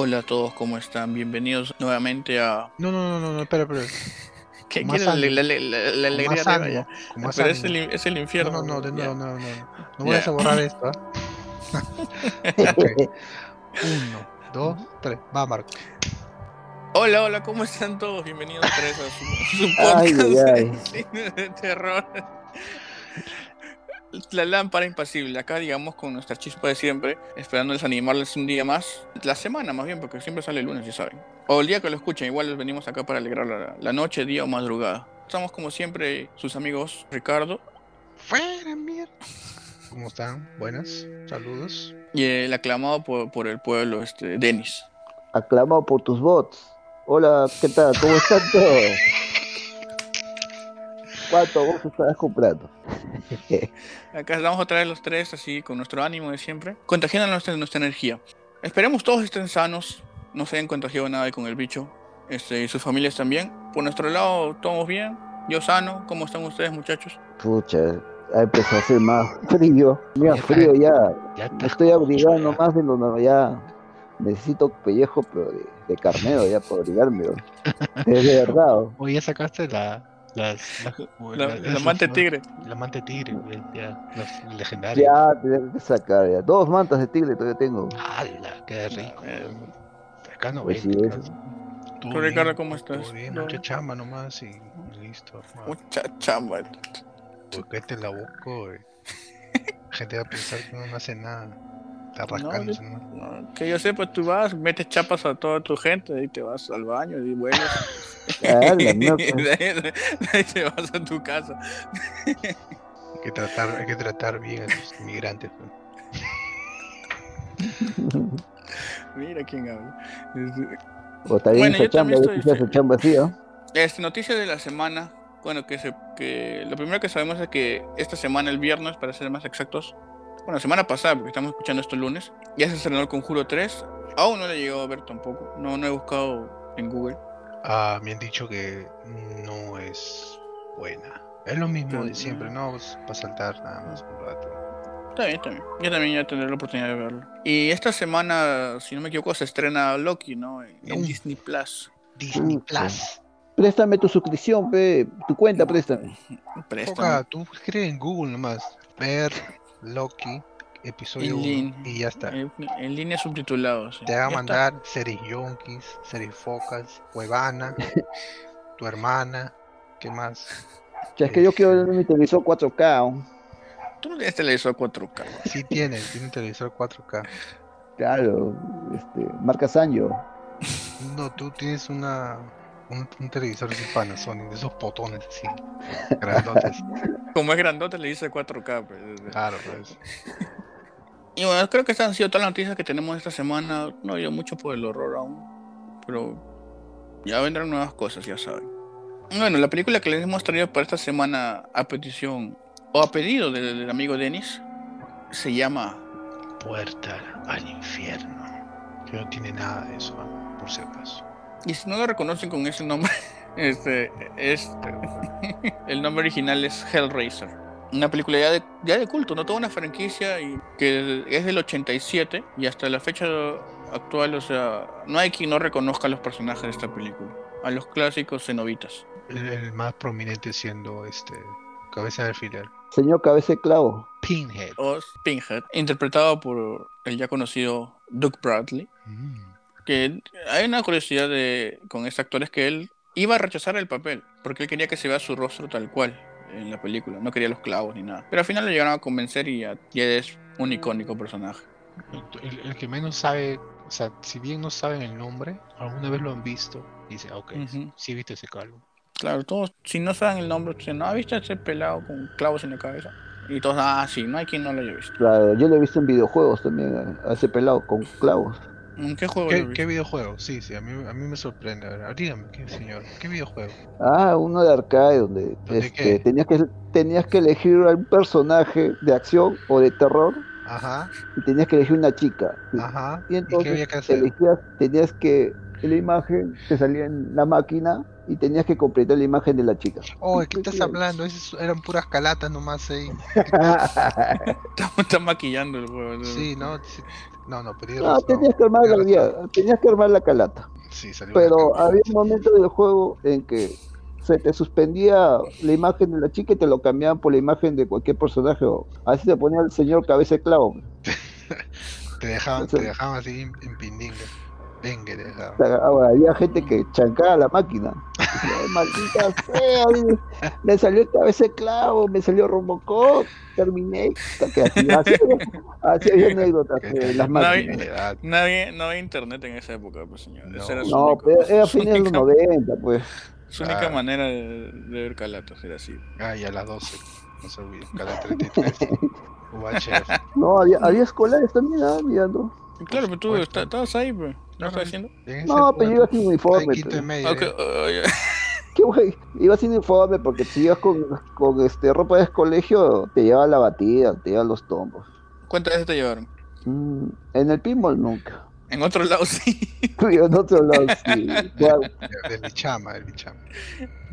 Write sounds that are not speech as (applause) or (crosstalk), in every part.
Hola a todos, ¿cómo están? Bienvenidos nuevamente a... No, no, no, no, no espera, espera. (laughs) ¿Qué quiere la, alegría con más Pero es el, es el infierno. No, no, no, de nuevo, no, no, no. Vayas a borrar esto. Ok. (laughs) (laughs) Uno, dos, tres. Va, Marco. Hola, hola, ¿cómo están todos? Bienvenidos a su, su Ay, podcast ay, ay. de cine de terror. La lámpara impasible, acá digamos con nuestra chispa de siempre, esperándoles animarles un día más, la semana más bien, porque siempre sale el lunes, ya saben. O el día que lo escuchen, igual les venimos acá para alegrar la, la noche, día o madrugada. Estamos como siempre sus amigos Ricardo Fuera, mierda. ¿Cómo están? Buenas. Saludos. y el aclamado por, por el pueblo, este, Denis. Aclamado por tus bots. Hola, ¿qué tal? ¿Cómo están todos? (laughs) ¿Cuánto vos estabas comprando? (laughs) Acá estamos otra vez los tres, así, con nuestro ánimo de siempre, contagiando nuestra, nuestra energía. Esperemos todos estén sanos, no se hayan contagiado nada con el bicho, este, y sus familias también. Por nuestro lado, todos bien, yo sano, ¿cómo están ustedes, muchachos? Pucha, ha empezado a hacer más frío. Mira, Ya frío ya. Ya Me estoy abrigando más de lo normal. Ya necesito pellejo, pero de, de carnero ya para abrigarme. ¿no? (laughs) Es de verdad. ¿no? Oye, ya sacaste la. Las, la, La, la- amante ¿no? tigre. La amante tigre, güey, ya. Los legendarios. Ya, tengo que sacar ya. Dos mantas de tigre todavía tengo. ¡Hala! Qué rico. Eh, Acá no Pues vende, sí, ¿Tú, Ricardo, bien, cómo estás? Todo bien, ¿Todo mucha chamba nomás y listo. hermano. Mucha chamba. ¿Por qué te la busco, güey? La gente va a pensar que no hace nada. Está rascándose, ¿no? No, que yo sepa, tú vas, metes chapas a toda tu gente, y te vas al baño y vuelves. (laughs) Ah, de ahí, te vas a tu casa. Hay que tratar, hay que tratar bien a los inmigrantes. pues. Mira quién habla. Este, O está bien Bueno, yo chamba, estoy- chamba así, ¿no? Este, noticia de la semana. Bueno, que, se, que lo primero que sabemos es que esta semana, el viernes, para ser más exactos, bueno, semana pasada, porque estamos escuchando esto el lunes, ya se estrenó el Conjuro 3. Aún no le he llegado a ver tampoco. No, no he buscado en Google. Ah, me han dicho que no es buena. Es lo mismo de siempre, ¿no? Para saltar nada más un rato. Está bien, está bien. Yo también ya tendré la oportunidad de verlo. Y esta semana, si no me equivoco, se estrena Loki, ¿no? En, Uh. Disney Plus. Disney Pucha. Plus. Préstame tu suscripción, pe. Tu cuenta, préstame. Préstame. Foca, tú escribes en Google nomás. Ver Loki, episodio En 1 lin- y ya está. En, en línea subtitulado. sí. Te va a mandar series yonkis, series focas, huevana, (laughs) tu hermana, ¿qué más? Ya es que yo quiero ver mi televisor 4K. ¿no? está. Tú no tienes televisor 4K. Sí tiene, tiene un televisor 4K. Claro, este, marca Sanyo. No, tú tienes una un, un televisor así Panasonic, de esos potones así, grandotes. (laughs) Como es grandote, le dice 4K. pues. Claro, pues. Y bueno, creo que estas han sido todas las noticias que tenemos esta semana. No ido mucho por el horror aún. Pero ya vendrán nuevas cosas, ya saben. Bueno, la película que les hemos traído para esta semana a petición o a pedido del, del amigo Denis se llama Puerta al infierno. Que no tiene nada de eso, por si acaso. Y si no lo reconocen con ese nombre, (laughs) este, este, (laughs) el nombre original es Hellraiser. Una película ya de, ya de culto, no toda una franquicia y que es del 87 y hasta la fecha actual, o sea, no hay quien no reconozca a los personajes de esta película, a los clásicos cenobitas. El, el más prominente siendo este cabeza de alfiler. Señor Cabeza de Clavo. Pinhead. O Pinhead, interpretado por el ya conocido Doug Bradley. Mm. Que hay una curiosidad de, con este actor es que él iba a rechazar el papel porque él quería que se vea su rostro tal cual en la película, no quería los clavos ni nada. Pero al final lo llegaron a convencer y ya, ya es un icónico personaje. El, el que menos sabe, o sea, si bien no saben el nombre, alguna vez lo han visto. Y dice, ah, ok, Ujú. sí viste ese calvo. Claro, todos, si no saben el nombre, dicen, no, ¿viste ese pelado con clavos en la cabeza? Y todos, ah, sí, no hay quien no lo haya visto. Claro, yo lo he visto en videojuegos también, a ese pelado con clavos. ¿En qué juego lo ¿Qué, viste? qué videojuego? Sí, sí, a mí, a mí me sorprende. A ver, dígame, ¿qué señor? ¿Qué videojuego? Ah, uno de arcade donde ¿Dónde este, qué? tenías que tenías que elegir a un personaje de acción o de terror Ajá, y tenías que elegir una chica. ajá. Y ¿Y qué entonces había que hacer? elegías, tenías que, la imagen te salía en la máquina y tenías que completar la imagen de la chica. Oh, ¿de qué estás hablando? Esas eran puras calatas nomás ahí. (laughs) Está, está maquillando el juego. Sí, no, sí. No, no, pero No, tenías que armar la, ya, tenías que armar la calata. Sí, salió Pero había un momento del juego en que se te suspendía la imagen de la chica y te lo cambiaban por la imagen de cualquier personaje. O así se ponía el señor cabeza de clavo. (laughs) Te dejaban, te dejaban así en, en pindingue. Venga, te dejaban. O sea, ahora, había gente que chancaba la máquina. "Ay, maldita sea, me salió el cabeza de clavo, me salió Robocop, terminé. Así, así, así había anécdotas de las No, máquinas. No había, no había internet en esa época, pues señor. No. Era No, única- pero era su fines de los única- 90, pues. Su única Claro. manera de, de ver calatos era así. Ah, y a las 12. No se olviden. Cada 33. UHF. No, había, había escolares también, ah, mirando. Claro, pero tú supuesto. está- estabas ahí, pues. ¿No estás haciendo? No, pero yo iba sin uniforme. pues. medio. Ok, ya. oh. (laughs) ¿Qué güey? Iba sin uniforme porque si ibas con, con este, ropa de colegio, te lleva la batida, te lleva los tombos. ¿Cuántas veces te llevaron? Mm, en el pinball nunca. En otro lado sí. (laughs) Pero en otro lado sí. Bueno, De- De mi chama, de mi chama.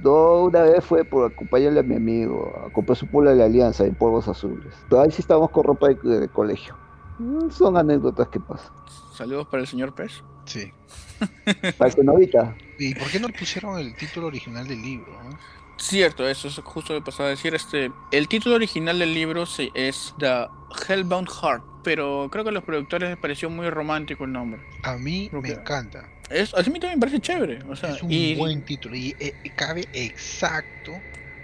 no, una vez fue por acompañarle a mi amigo a comprar su pula de la alianza en polvos azules. Pero ahí sí estábamos con ropa de, de colegio. Mm, Son anécdotas que pasan. Saludos para el señor Pez. Sí. (laughs) Para que no ahorita. ¿Y por qué no le pusieron el título original del libro? no? Cierto, eso es justo lo que pasaba a decir. Este, el título original del libro se- es The Hellbound Heart, pero creo que a los productores les pareció muy romántico el nombre. A mí me encanta. Es, a mí también me parece chévere. O sea, es un y buen título y eh, cabe exacto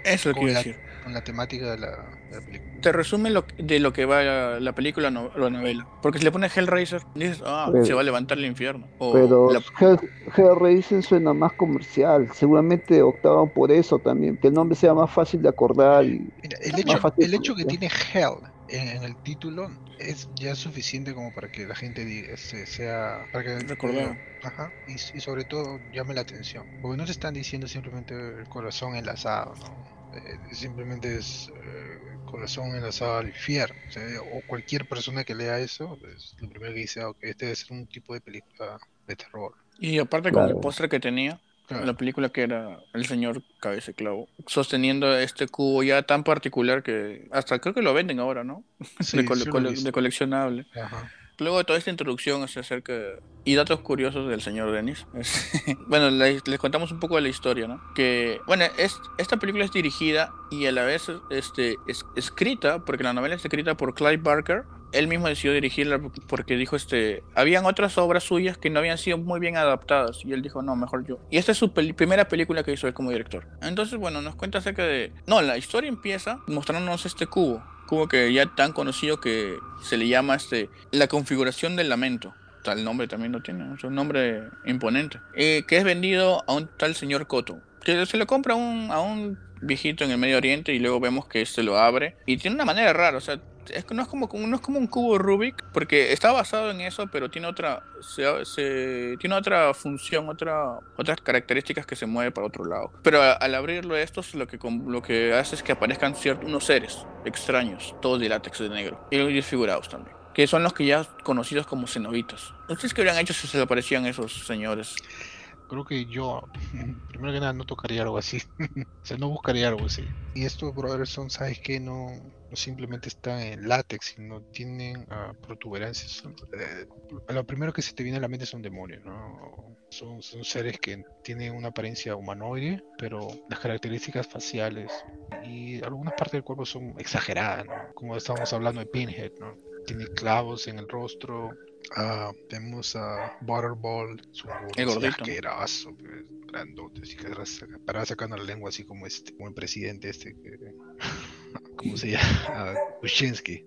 eso es lo que con iba a la- decir. Con la temática de la, de la película. Te resume lo, de lo que va la, la película no- o la novela. Porque si le pones Hellraiser, dices, ah, Pero- se va a levantar el infierno. O Pero la- Hell, Hellraiser suena más comercial. Seguramente optaban por eso también. Que el nombre sea más fácil de acordar. Y... Mira, el hecho, fácil el hecho que ya. tiene Hell en, el título es ya suficiente como para que la gente diga, se- sea para que Recordado. ajá, y, y sobre todo llame la atención. Porque no te están diciendo simplemente el corazón enlazado, ¿no? Eh, simplemente es eh, corazón enlazado al infierno. O, sea, o cualquier persona que lea eso, pues, lo primero que dice, ah, ok, este debe ser un tipo de película de terror. y aparte con el póster que tenía, Claro. la película que era el señor Cabeza Clavo, sosteniendo este cubo ya tan particular que hasta creo que lo venden ahora, ¿no? (laughs) Sí, de, cole- cole- de coleccionable. Ajá. Luego de toda esta introducción acerca y datos curiosos del señor Dennis, es- (laughs) bueno, le- les contamos un poco de la historia, ¿no? Que, bueno, es, esta película es dirigida y a la vez este, es escrita, porque la novela es escrita por Clive Barker. Él mismo decidió dirigirla porque dijo, este, habían otras obras suyas que no habían sido muy bien adaptadas y él dijo, no, mejor yo. Y esta es su peli- primera película que hizo él como director. Entonces, bueno, nos cuenta acerca de... No, la historia empieza mostrándonos este cubo, cubo que ya tan conocido que se le llama este, la configuración del lamento. Tal nombre también lo tiene, es un nombre imponente. Eh, que es vendido a un tal señor Koto. Que se lo compra a un, a un viejito en el Medio Oriente y luego vemos que este lo abre. Y tiene una manera rara, o sea, es no es como, no es como un cubo Rubik, porque está basado en eso, pero tiene otra, se, se- tiene otra función, otra, otras características que se mueve para otro lado. Pero a- al abrirlo estos, lo que, lo que hace es que aparezcan ciertos unos seres extraños, todos de látex de negro, y desfigurados también. Que son los que ya conocidos como cenobitas. ¿Ustedes qué habrían hecho si se le aparecían esos señores? Creo que yo, (laughs) primero que nada, no tocaría algo así. (laughs) o sea, no buscaría algo así. Y estos brothers son, ¿sabes qué? No, no simplemente están en látex, sino tienen ah, protuberancias. Eh, lo primero que se te viene a la mente son demonios, ¿no? Son, son seres que tienen una apariencia humanoide, pero las características faciales y algunas partes del cuerpo son exageradas, ¿no? Como estábamos hablando de Pinhead, ¿no? Tiene clavos en el rostro, Ah, tenemos a Butterball, gordo El gordito. asqueroso, pues, grandote, así que para sacando la lengua así como este, como el presidente este, que, (laughs) ¿cómo se llama? (laughs) Kuczynski.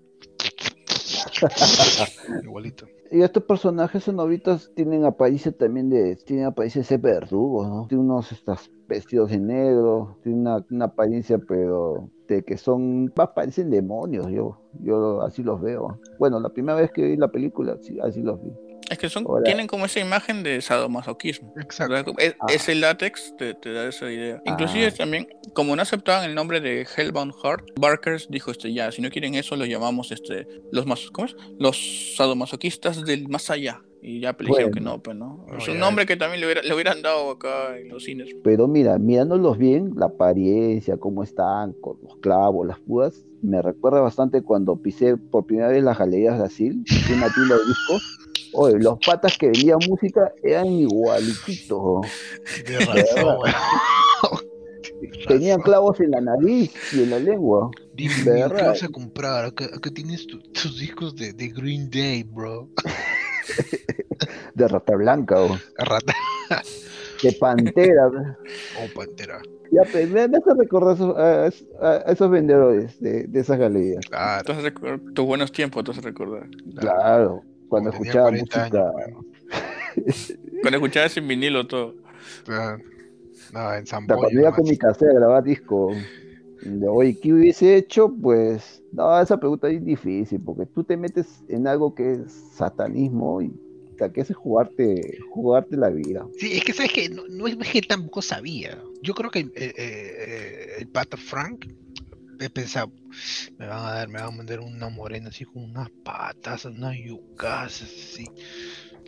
(laughs) Igualito. Y estos personajes cenobitas tienen apariencia también de. Tienen apariencia de ser verdugos, ¿no? Tienen unos estas, vestidos de negro, tienen una, una apariencia, pero. de que son. Más parecen demonios, yo. Yo así los veo. Bueno, la primera vez que vi la película, sí, así los vi. Es que son, Ahora- tienen como esa imagen de sadomasoquismo. Exacto. Es- Ah. Ese látex te, te da esa idea. Inclusive Ah. también, como no aceptaban el nombre de Hellbound Heart, Barkers dijo este ya, si no quieren eso, los llamamos este los mas ¿cómo es? Los sadomasoquistas del más allá. Y ya le dijeron que Bueno. no, pues no. No, es un nombre que también le, hubiera- le hubieran dado acá en los cines. Pero mira, mirándolos bien, la apariencia, cómo están, con los clavos, las púas, me recuerda bastante cuando pisé por primera vez las galerías Brasil, (laughs) una tienda de discos. Oye, los patas que vendían música eran igualititos. De razón. Tenían clavos en la nariz y en la lengua. Dime, de mío, ¿qué vas a comprar? Acá, acá tienes tu- tus discos de, de Green Day, bro. De rata blanca o A (laughs) rata. de pantera. Oh, pantera. ya, pues, me hace recordar esos- a, a- a esos vendedores de, de esas galerías. Claro. Entonces, tus buenos tiempos, entonces recordar. Claro, cuando tenía escuchaba 40 música. años, (laughs) Cuando escuchabas sin vinilo todo. No, en San cuando iba con mi casera a grabar disco, de oye, ¿qué hubiese hecho? Pues, no, esa pregunta es difícil, porque tú te metes en algo que es satanismo y que es jugarte, jugarte la vida. Sí, es que sabes que no, no es que tampoco sabía. Yo creo que eh, eh, eh, el pata Frank he pensado, me van a dar, me van a mandar una morena así con unas patas, unas yucas así,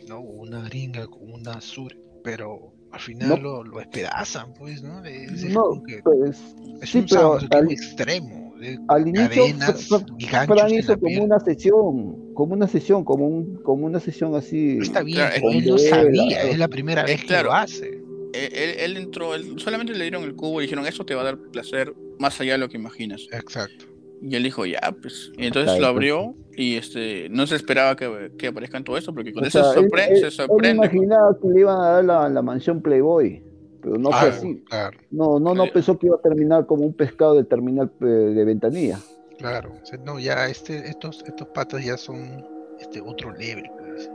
no, una gringa con una sur, pero al final No. lo, lo despedazan, pues, ¿no? Es, es No, que pues, es sí, un pero al- extremo, de al inicio, cadenas y Fran hizo como una sesión, como una sesión, como, un, como una sesión así. No está bien, Claro, él no sabía, es la primera vez que Claro. lo hace. Él, él- él entró, él- solamente le dieron el cubo y dijeron, eso te va a dar placer más allá de lo que imaginas. Exacto. Y él dijo, ya, pues. Y entonces Claro, lo pues, abrió y este no se esperaba que, que aparezcan todo eso, porque con O eso sea, se, él- sorpre- él- se él sorprende. imaginaba que le iban a dar la, la mansión Playboy, pero no fue Ah, así. claro. No, no, no Eh, pensó que iba a terminar como un pescado del terminal eh, de ventanilla. Claro, o sea, no, ya este, estos, estos patas ya son este otro level. pues.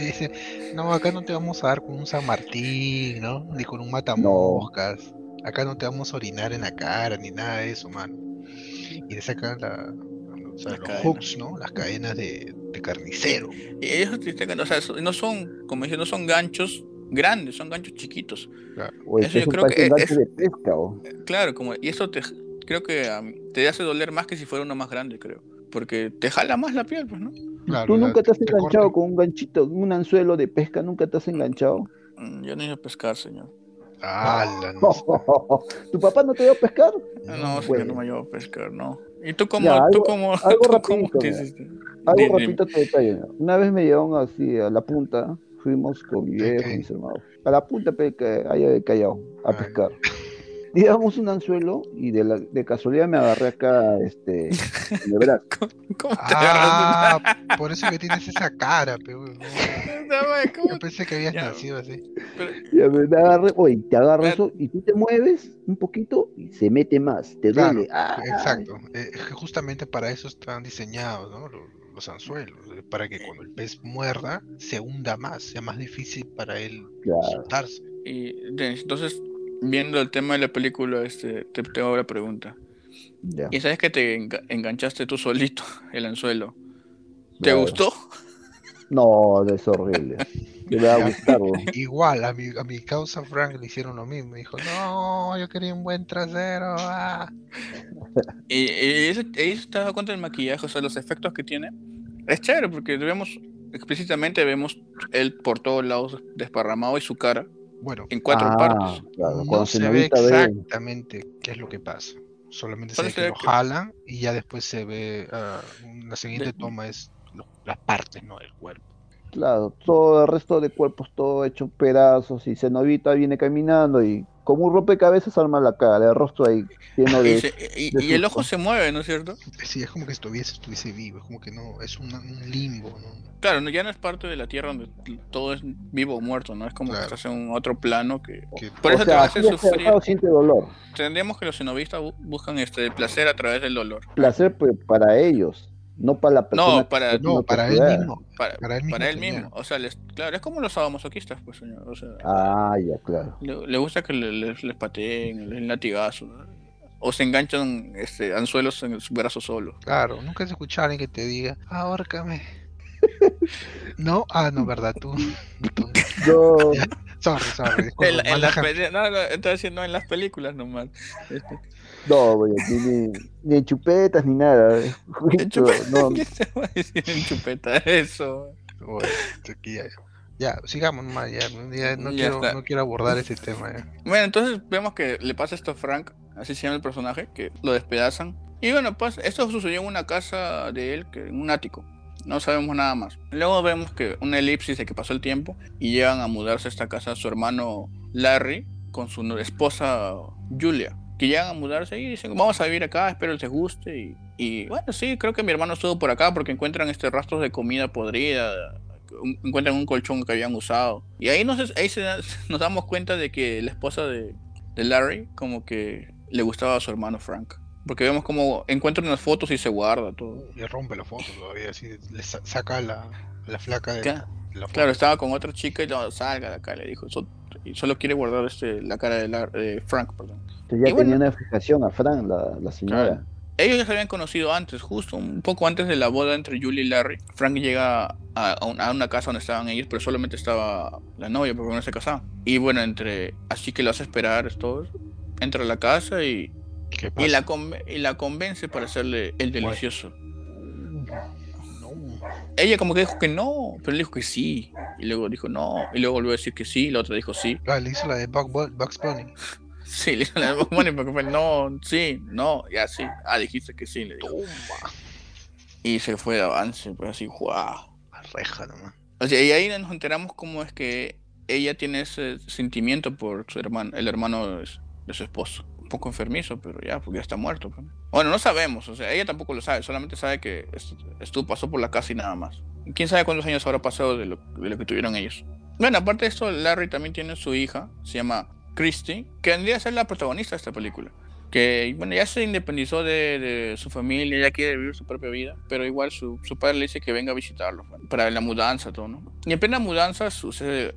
Dice, no, acá no te vamos a dar con un San Martín, ¿no? Ni con un matamoscas. Acá no te vamos a orinar en la cara, ni nada de eso, mano. Y le sacan la, o sea, Las los cadenas. hooks, ¿no? Las cadenas de, de carnicero. Y ellos o sea, no son, como dije, no son ganchos grandes, son ganchos chiquitos. O Eso yo creo que es- de pesca. o- Claro, como, y eso te creo que am, te hace doler más que si fuera uno más grande, creo. Porque te jala más la piel, pues, ¿no? Claro, ¿Tú nunca te has te enganchado con un ganchito, un anzuelo de pesca? ¿Nunca te has enganchado? Mm, Yo no iba a pescar, señor. ¡Hala! no. (laughs) ¿Tu papá no te dio a pescar? No, No, señor, bueno. no me llevo a pescar, no. ¿Y tú cómo, Ya, tú algo- cómo, (laughs) algo tú cómo te hiciste? Algo Di- rapidito te detalle. Una vez me llevaron así a la punta, fuimos con mi viejo mis hermanos. A la punta que haya de Callao, a Ah, pescar. Llevamos un anzuelo y de, la, de casualidad me agarré acá este, en el brazo. (laughs) ¿Cómo te? Ah, por eso que tienes esa cara, pero (laughs) Dame, ¿cómo Yo pensé que habías Ya. nacido así. Pero- Ya me me agarré, oye, te agarro Pero- eso y tú te mueves un poquito y se mete más, te Claro, duele. Ah, Exacto. eh, es que justamente para eso están diseñados, ¿no? Los, los anzuelos, eh, para que cuando el pez muerda se hunda más, sea más difícil para él claro. soltarse. Y entonces, viendo el tema de la película, este, te tengo una pregunta. Ya, ¿Y sabes que te enga- enganchaste tú solito (laughs) el anzuelo? ¿Te gustó? No, es horrible. Te va a gustar. Igual, a mi, a mi causa Frank le hicieron lo mismo. Dijo, no, yo quería un buen trasero. ah". Y, y eso, ahí se te das cuenta del maquillaje, o sea, los efectos que tiene. Es chévere porque vemos, explícitamente vemos él por todos lados desparramado y su cara Bueno, en cuatro Ah, partes. claro, no cuando se se ve exactamente qué es lo que pasa. Solamente se ve que lo jalan y ya después se ve, ah, la siguiente De- toma es lo- las partes, ¿no? Del cuerpo. Claro, todo el resto de cuerpos todo hecho pedazos y Cenovita viene caminando y como un rompecabezas arma la cara, el rostro ahí lleno Y, de... se- y- de y el ojo se mueve, ¿no es cierto? Sí, es como que estuviese, estuviese vivo, es como que no, es una- un limbo, ¿no? Claro, no- ya no es parte de la Tierra donde todo es vivo o muerto, ¿no? Es como Claro. que estás en otro plano que... Que- Por eso o te sea, hace así sufrir. siente dolor. Tendríamos que los cenovistas bu- buscan este placer a través del dolor. Placer pues, para ellos, no para la persona. No, para- no, para él mismo. Para, Para él mismo. para él mismo. O sea, les- claro, es como los sadomasoquistas, pues, señor. O sea, Ah, ya, claro. le, le gusta que le- les, les pateen, les. ¿no? O se enganchan este, anzuelos en su brazo solo. Claro, nunca has escuchado a alguien que te diga, ahórcame. (laughs) No, ah, no, verdad, tú. tú. No, (laughs) (laughs) Sorry, sorry. disculpa, En, en las no, no, estoy diciendo en las películas nomás. Este, no, güey, aquí ni, ni en chupetas ni nada. (laughs) en Justo, chupeta, no, (laughs) ¿Qué se va a decir en chupeta eso? Bueno, aquí ya, ya, sigamos nomás, ya, ya no, Ya quiero, está. no quiero abordar ese tema. Ya. Bueno, entonces vemos que le pasa esto a Frank, así se llama el personaje, que lo despedazan. Y bueno, pues esto sucedió en una casa de él, que en un ático. No sabemos nada más. Luego vemos que una elipsis de que pasó el tiempo y llegan a mudarse a esta casa su hermano Larry con su esposa Julia. Que llegan a mudarse y dicen, vamos a vivir acá, espero les guste. Y, y, bueno, sí, creo que mi hermano estuvo por acá porque encuentran este rastros de comida podrida. un- Encuentran un colchón que habían usado. Y ahí nos, ahí se (laughs) nos damos cuenta de que la esposa de, de Larry como que le gustaba a su hermano Frank. Porque vemos como encuentran las fotos y se guarda todo. Y rompe la foto todavía, así, le sa- saca la, la flaca de la foto. Claro, estaba con otra chica y no, salga de acá, le dijo. "So- y solo quiere guardar este, la cara de, Lar- de Frank, perdón. ya Y tenía bueno. una fijación a Fran, la, la señora. Ellos ya se habían conocido antes, justo un poco antes de la boda entre Julie y Larry. Frank llega a, a un- a una casa donde estaban ellos, pero solamente estaba la novia porque no se casaban. Y bueno, entre así que lo hace esperar, todo. Entra a la casa y, ¿Qué y, la, y la convence para hacerle el delicioso. Ella como que dijo que no, pero él dijo que sí. Y luego dijo no, y luego volvió a decir que sí, y la otra dijo sí. Ah, le hizo la de Bug- Bug- Bugs Bunny. (laughs) Sí, le hizo la de Bunny porque fue no, sí, no, ya sí. Ah, dijiste que sí, le dijo. Toma. Y se fue de avance, pues así, ¡guau! La reja nomás. O sea, y ahí nos enteramos cómo es que ella tiene ese sentimiento por su hermano, el hermano de su, de su esposo. Un poco enfermizo, pero ya, porque ya está muerto. pues. Bueno, no sabemos, o sea, ella tampoco lo sabe, solamente sabe que estuvo, pasó por la casa y nada más. Quién sabe cuántos años habrá pasado de lo, que tuvieron ellos. Bueno, aparte de esto, Larry también tiene su hija, se llama Christy, que vendría a ser la protagonista de esta película. Que, bueno, ya se independizó de, su familia, ya quiere vivir su propia vida, pero igual su, padre le dice que venga a visitarlo, para la mudanza, todo, ¿no? Y en plena mudanza sucede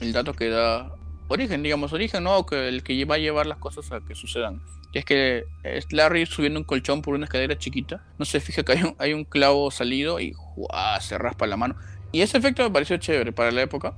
el dato que da origen, digamos, origen, ¿no? Que el que va a llevar las cosas a que sucedan. Que es que es Larry subiendo un colchón por una escalera chiquita, no se fija que hay un, hay un clavo salido y ¡juá! se raspa la mano. Y ese efecto me pareció chévere para la época.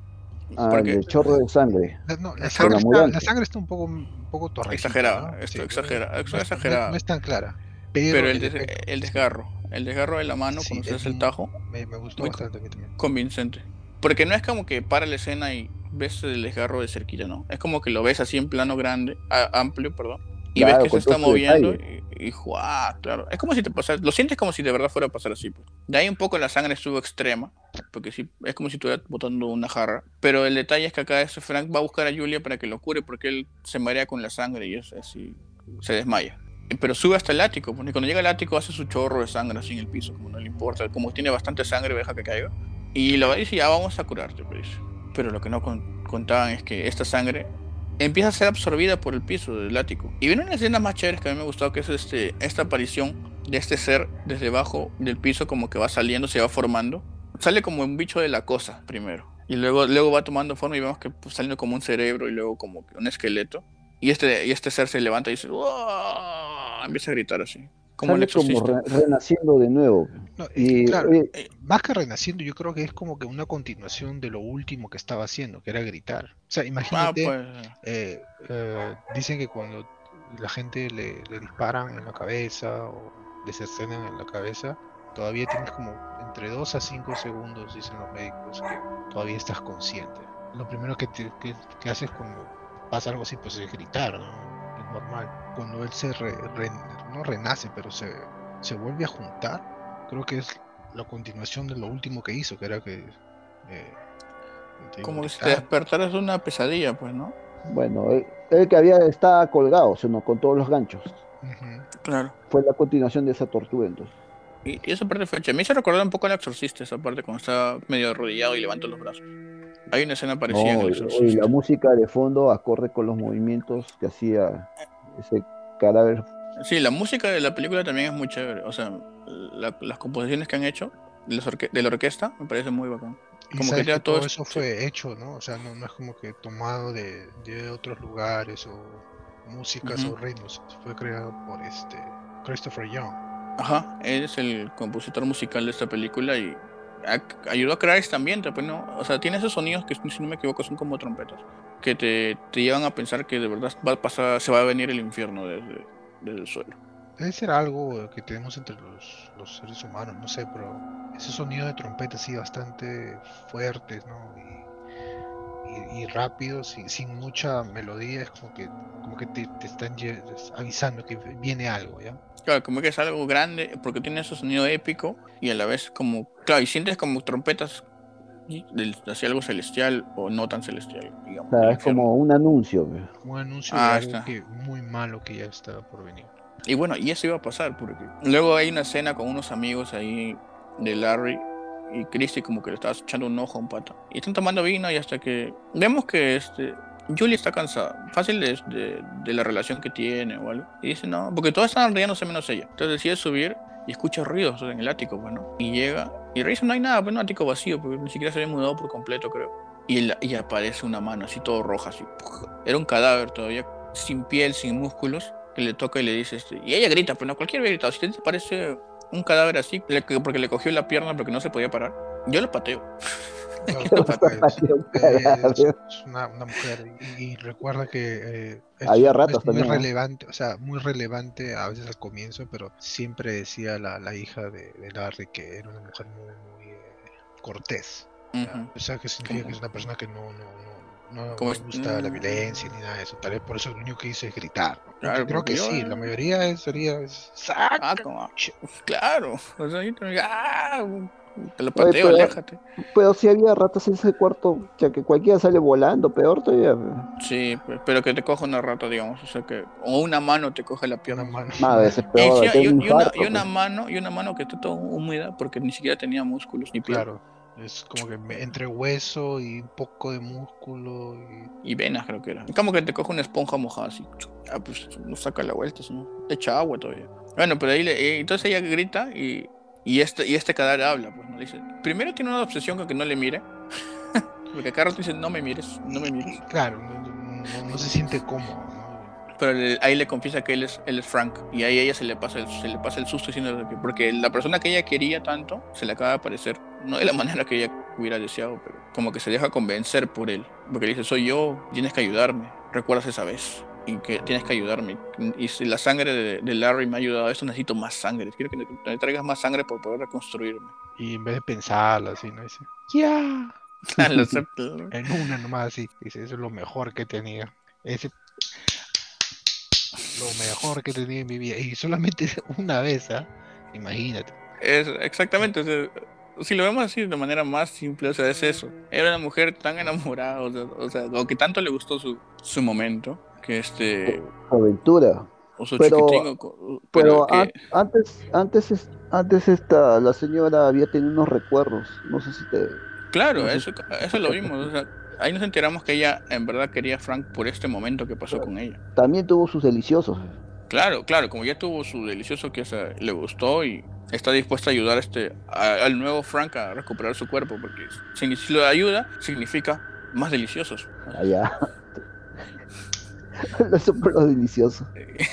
Ah, porque el chorro de sangre. La- No, la, sangre está, ambulancia. la sangre está un poco, un poco torrecita, Exagerada, ¿no? esto Sí, no- exagerada. No, no es tan clara. Pero, pero el, el des- el desgarro, el desgarro de la mano Sí, cuando se hace el tajo, Me, me gustó Muy- bastante también. convincente. Porque no es como que para la escena y ves el desgarro de cerquita, ¿no? Es como que lo ves así en plano grande, a- amplio, perdón. Y Claro, ves que se está moviendo detalle. y, y ¡juá! claro. Es como si te pasara, lo sientes como si de verdad fuera a pasar así. Pues. De ahí un poco la sangre estuvo extrema, porque sí, es como si estuviera botando una jarra. Pero el detalle es que acá este Frank va a buscar a Julia para que lo cure, porque él se marea con la sangre y es así, se desmaya. Pero sube hasta el ático, pues, y cuando llega al ático hace su chorro de sangre así en el piso, como no le importa. Como tiene bastante sangre, deja que caiga. Y lo dice, ya vamos a curarte, pues. Pero lo que no con- contaban es que esta sangre empieza a ser absorbida por el piso del ático. Y viene una escena más chévere que a mí me gustó, que es este, esta aparición de este ser desde abajo del piso, como que va saliendo, se va formando. Sale como un bicho de la cosa primero. Y luego, luego va tomando forma y vemos que pues, saliendo como un cerebro y luego como un esqueleto. Y este, y este ser se levanta y dice, "Uah", empieza a gritar así. Como el Sale como exorcista. re- renaciendo de nuevo. No, eh, Y claro, oye, más que renaciendo, yo creo que es como que una continuación de lo último que estaba haciendo, que era gritar. O sea, Ah, imagínate, pues. eh, eh, dicen que cuando la gente le, le disparan en la cabeza o le cercenan en la cabeza, todavía tienes como entre 2 a 5 segundos, dicen los médicos, que todavía estás consciente. Lo primero que, te- que, que haces cuando pasa algo así, pues es gritar, ¿no? Es normal. Cuando él se re- re- no renace, pero se, se vuelve a juntar, creo que es la continuación de lo último que hizo, que era que... eh, Como que si te despertaras de una pesadilla, pues, ¿no? bueno, él, él que había estaba colgado, sino con todos los ganchos. Claro. Fue la continuación de esa tortura entonces. Y, y esa parte fue chévere. Me hizo recordar un poco al exorcista, esa parte cuando está medio arrodillado y levanta los brazos. Hay una escena parecida en No, el y- y la música de fondo acorde con los movimientos que hacía ese cadáver. Sí, la música de la película también es muy chévere. O sea, la- las composiciones que han hecho de, la orquesta me parece muy bacán. Como que todo todo es- eso fue hecho, ¿no? O sea, no, no es como que tomado de, de otros lugares o músicas o ritmos. Fue creado por este Christopher Young. Ajá, él es el compositor musical de esta película y a- ayudó a crear este ambiente, pues no, o sea, tiene esos sonidos que si no me equivoco son como trompetas, que te, te llevan a pensar que de verdad va a pasar, se va a venir el infierno desde, desde el suelo. Debe ser algo que tenemos entre los, los seres humanos, no sé, pero ese sonido de trompeta así bastante fuertes, ¿no? Y, y, y rápidos y sin mucha melodía, es como que, como que te, te están avisando que viene algo, ¿ya? Claro, como que es algo grande, porque tiene ese sonido épico y a la vez como, claro, y sientes como trompetas del- hacia algo celestial o no tan celestial, digamos. O sea, es como un anuncio. pues. Un anuncio Ah, de algo que muy malo que ya está por venir. Y bueno, y eso iba a pasar, porque luego hay una escena con unos amigos ahí de Larry y Christy como que le estaba echando un ojo a un pata. Y están tomando vino y hasta que vemos que este Julie está cansada, fácil de, de- de la relación que tiene o algo. Y dice, no, porque todos estaban riéndose menos ella. Entonces decide subir y escucha ruidos en el ático, bueno. Y llega y dice, no hay nada, pues no, ático vacío, porque ni siquiera se había mudado por completo, creo. Y, el- y aparece una mano así todo roja, así. Era un cadáver todavía, sin piel, sin músculos, que le toca y le dice, este, y ella grita, pero no, cualquiera gritado, si te parece un cadáver así, porque le cogió la pierna porque no se podía parar, yo lo pateo. (laughs) Es- Eh, es, una, una mujer y, y recuerda que eh, es, Había ratos es muy también, ¿no? relevante, o sea, muy relevante a veces al comienzo, pero siempre decía la, la hija de, de Larry que era una mujer muy, muy eh, cortés. ¿ya? Ujú. O sea, que significa que es una persona que no, no, no, no, es- gusta la mm. violencia ni nada de eso. Tal vez por eso lo único que hizo es gritar. ¿no? Claro, creo que yo- sí, la mayoría es- sería es, "Saca". Ah, como, claro, o sea, yo te ah, te lo Oye, pateo, pero- aléjate. Pero si había ratas en ese cuarto, o sea, que cualquiera sale volando, peor todavía. Sí, pe- pero que te coja una rata, digamos, o sea que, o una mano te coge la Una pierna. mano. Veces Y, peor, sí, te y- un y una, y una pues. mano, y una mano que está toda húmeda porque ni siquiera tenía músculos ni piel. Claro, es como que entre hueso y un poco de músculo y Y venas creo que era. Como que te coge una esponja mojada así. Ah, pues no saca la vuelta, si no. Le echa agua todavía. Bueno, pero ahí le, eh, entonces ella grita y, y este, y este cadáver habla, pues, ¿no? Le dice, primero tiene una obsesión con que no le mire. (laughs) Porque cada rato dice, no me mires, no me mires. claro, no, no- no- no se siente cómodo, ¿no? Pero le- ahí le confiesa que él es, él es Frank. Y ahí a ella se le pasa el, se le pasa el susto diciendo que porque la persona que ella quería tanto se le acaba de aparecer. No de la (laughs) manera que ella hubiera deseado, pero como que se deja convencer por él. Porque le dice, soy yo, tienes que ayudarme. ¿Recuerdas esa vez? Y que tienes que ayudarme. Y si la sangre de, de Larry me ha ayudado a esto, necesito más sangre. Quiero que me traigas más sangre para poder reconstruirme. Y en vez de pensarla así, ¿no? Dice, ya, (laughs) Lo acepto. (laughs) en una nomás así, dice, eso es lo mejor que tenía. Ese lo mejor que tenía en mi vida. Y solamente (laughs) una vez, ¿ah? Imagínate. Es, exactamente. o sea, si lo vemos así de manera más simple, o sea, es eso. Era una mujer tan enamorada, o sea, o, sea, o que tanto le gustó su, su momento, que este. Aventura. O su Pero- chiquitín, o co- Pero que- an- antes, antes, es- antes esta, la señora había tenido unos recuerdos. No sé si te. claro, no sé. eso, eso lo vimos. o sea, ahí nos enteramos que ella en verdad quería a Frank por este momento que pasó con ella. También tuvo sus deliciosos. Claro, claro, como ya tuvo su delicioso que o sea, le gustó y está dispuesta a ayudar a este, a- al nuevo Frank a recuperar su cuerpo, porque si, si lo ayuda, significa más deliciosos. Allá. Eso fue (laughs) lo delicioso.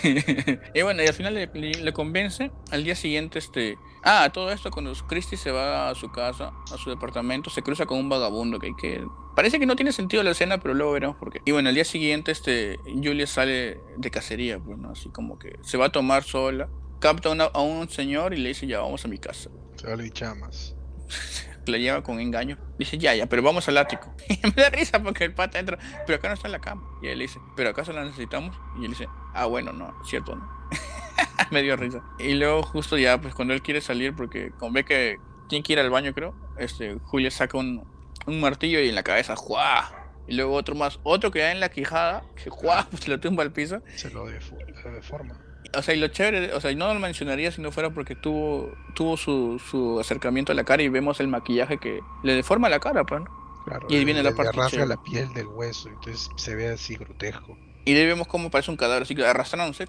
(laughs) y bueno, y al final le, le- le convence. Al día siguiente, este. Ah, todo esto cuando Christie se va a su casa, a su departamento, se cruza con un vagabundo que, que parece que no tiene sentido la escena, pero luego veremos por qué. Y bueno, al día siguiente, este, Julia sale de cacería, pues, ¿no? Así como que se va a tomar sola, capta a una- a un señor y le dice, ya, vamos a mi casa. Se vale y chamas. (laughs) La lleva con engaño. Dice, ya, ya, pero vamos al ático. (laughs) Y me da risa porque el pata entra, pero acá no está en la cama. Y él dice, pero acaso la necesitamos. Y él dice, ah, bueno, no, cierto, no. (laughs) me dio risa. Y luego justo ya, pues cuando él quiere salir, porque como ve que tiene que ir al baño, creo, este, Julia saca un, un martillo y en la cabeza, ¡juá! Y luego otro más, otro que da en la quijada, que ¡juá! (laughs) Pues lo tumba al piso. Se lo deforma. O sea, y lo chévere, o sea, y no lo mencionaría si no fuera porque tuvo, tuvo su, su acercamiento a la cara y vemos el maquillaje que le deforma la cara, pues, ¿no? Claro, Y ahí viene la le- le parte rasga chévere. la piel del hueso, entonces se ve así grotesco. Y ahí vemos cómo parece un cadáver, así que arrastrándose,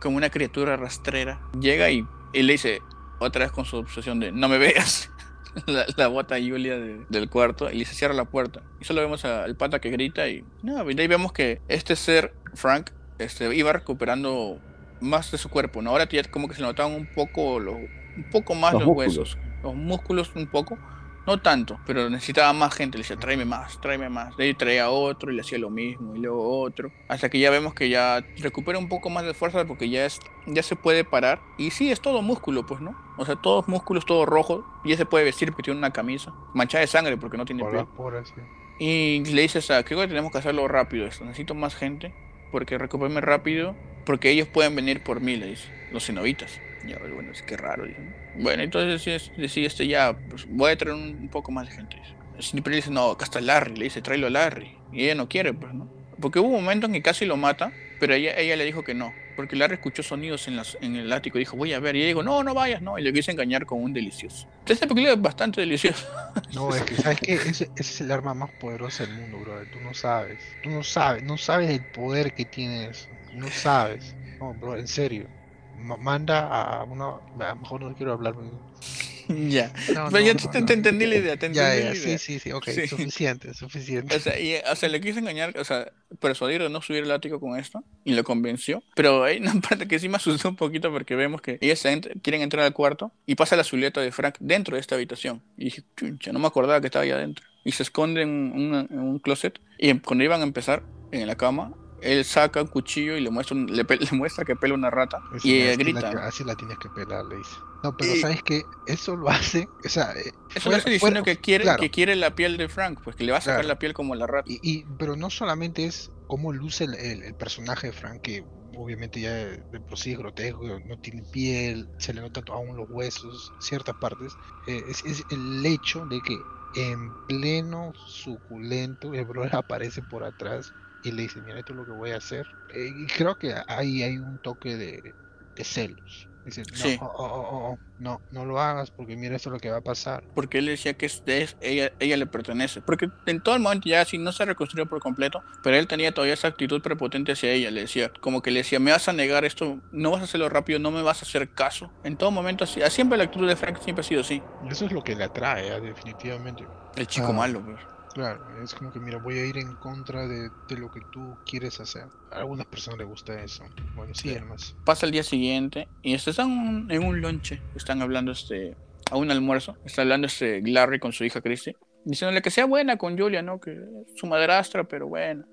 como una criatura rastrera. Llega y, y le dice, otra vez con su obsesión de, no me veas. (laughs) La, la bota Julia de- del cuarto y le dice, cierra la puerta. Y solo vemos al pata que grita y, no, y ahí vemos que este ser, Frank, este, iba recuperando más de su cuerpo, ¿no? Ahora ya como que se notaban un poco, los, un poco más Los huesos. los músculos un poco, no tanto, pero necesitaba más gente. Le decía, tráeme más, tráeme más. De ahí traía otro y le hacía lo mismo, y luego otro. Hasta que ya vemos que ya recupera un poco más de fuerza porque ya, es, ya se puede parar. Y sí, es todo músculo, pues, ¿no? O sea, todos músculos, todo rojo. Y ya se puede vestir porque tiene una camisa. Manchada de sangre porque no tiene Por piel. sí. Y le dices a creo que tenemos que hacerlo rápido esto. Necesito más gente. Porque recuperarme rápido. Porque ellos pueden venir por mí, le dice. Los cenobitas. Ya, bueno, es que raro. dice, ¿no? Bueno, entonces decide, decide este ya, pues voy a traer un, un poco más de gente. dice. Siempre le dice, no, acá está Larry. Le dice, tráelo a Larry. Y ella no quiere, pues, ¿no? Porque hubo un momento en que casi lo mata. Pero ella, ella le dijo que no. Porque Larry escuchó sonidos en, las, en el ático. Dijo, voy a ver. Y ella dijo, no, no vayas, no. Y le quise engañar con un delicioso. Entonces, esta película es bastante deliciosa. (laughs) No, es que, ¿sabes qué? Ese, ese es el arma más poderosa del mundo, brother. Tú no sabes. Tú no sabes. No sabes el poder que tiene eso. No sabes. No, bro, en serio. Ma- manda a una. A lo mejor no quiero hablar. (laughs) ya. No, Pero no, ya no, te, te entendí la idea. Te entendí Ya, la ya, idea. sí, sí, sí, ok, Sí. suficiente, suficiente. (laughs) O sea, y, o sea, le quiso engañar, o sea, persuadir de no subir el ático con esto y lo convenció. Pero hay una (laughs) parte que sí me asustó un poquito porque vemos que ellas ent- quieren entrar al cuarto y pasa la silueta de Frank dentro de esta habitación. Y dije, chuncha, no me acordaba que estaba allá adentro. Y se esconde en, en un closet y cuando iban a empezar en la cama, él saca un cuchillo y le muestra, un- le, (laughs) muestra que pela una rata y ella grita. así la tienes que pelar, le dice. No, pero Y- ¿sabes qué? Eso lo hace, o sea, eh, Eso fuera- le estoy diciendo fuera- que quiere, claro. que quiere la piel de Frank, pues que le va a sacar Claro. la piel como la rata. Y, y- pero no solamente es cómo luce el, el- el personaje de Frank, que obviamente ya de de por sí es grotesco, no tiene piel, se le notan aún los huesos, ciertas partes. eh, es, es el hecho de que en pleno suculento el brother (laughs) aparece por atrás y le dice, mira, esto es lo que voy a hacer. Eh, y creo que ahí hay un toque de, de celos. Dice, no, Sí. oh, oh, oh, oh, no, no lo hagas porque mira esto es lo que va a pasar. porque él decía que es de ella, ella le pertenece. Porque en todo el momento ya así no se reconstruyó por completo, pero él tenía todavía esa actitud prepotente hacia ella. Le decía, como que le decía, me vas a negar esto, no vas a hacerlo rápido, no me vas a hacer caso. En todo momento así, siempre la actitud de Frank siempre ha sido así. Eso es lo que le atrae, ah, definitivamente. El chico Ah. malo, pues. Claro, es como que mira, voy a ir en contra de, de lo que tú quieres hacer. A algunas personas les gusta eso. Bueno, sí, además. Pasa el día siguiente y este, están en un lonche, están hablando este, a un almuerzo, está hablando este Larry con su hija Christy, diciéndole que sea buena con Julia, ¿no? Que es su madrastra, pero bueno,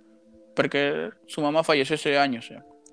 porque su mamá falleció hace años,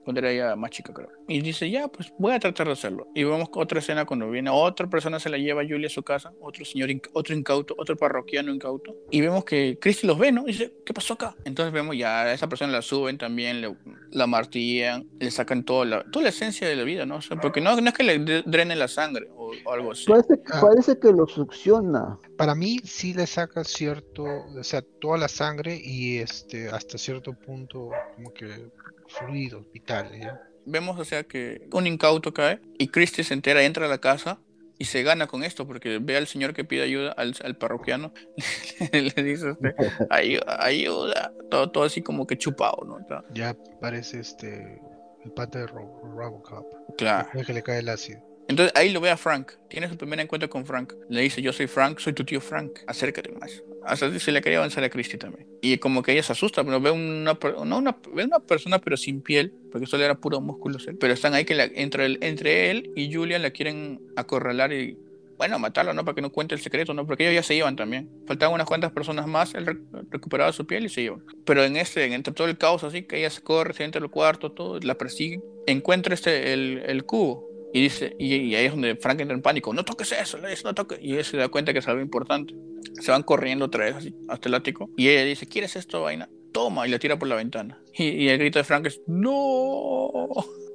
cuando era ella más chica, creo. Y dice, ya, pues voy a tratar de hacerlo. Y vemos otra escena cuando viene otra persona, se la lleva a Julia a su casa, otro señor, inc- otro incauto, otro parroquiano incauto, y vemos que Christy los ve, ¿no? Y dice, ¿qué pasó acá? Entonces vemos ya a esa persona la suben también, le- la martillan, le sacan toda la, toda la esencia de la vida, ¿no? O sea, porque no, no es que le dre- drene la sangre o, o algo así. Parece, Ah. parece que lo succiona. Para mí sí le saca cierto, o sea, toda la sangre y este hasta cierto punto como que fluidos vitales, ¿ya? Vemos, o sea, que un incauto cae y Christie se entera, entra a la casa y se gana con esto porque ve al señor que pide ayuda, al, al parroquiano, (laughs) le dice, este, (laughs) ayuda, ayuda, todo, todo así como que chupado, ¿no? Ya parece este el pata de Ro- Robocop. Claro. Después que le cae el ácido. Entonces ahí lo ve a Frank. Tiene su primer encuentro con Frank. Le dice, yo soy Frank, soy tu tío Frank. Acércate más. Hasta se le quería avanzar a Christie también. Y como que ella se asusta, pero ve una, no una, ve una persona pero sin piel, porque solo era puro músculos. él. Pero están ahí que la- entre, él, entre él y Julia la quieren acorralar y, bueno, matarlo, ¿no? Para que no cuente el secreto, ¿no? Porque ellos ya se iban también. Faltaban unas cuantas personas más, él re- recuperaba su piel y se iban. Pero en en entre todo el caos así, que ella se corre, se entra al cuarto, todo, la persiguen, encuentra este, el, el cubo y dice, y, y ahí es donde Frank entra en pánico, no toques eso, le dice, no toques. Y él se da cuenta que es algo importante. Se van corriendo otra vez así, hasta el ático. Y ella dice, ¿quieres esto, vaina? Toma, y la tira por la ventana. Y, y el grito de Frank es, ¡No!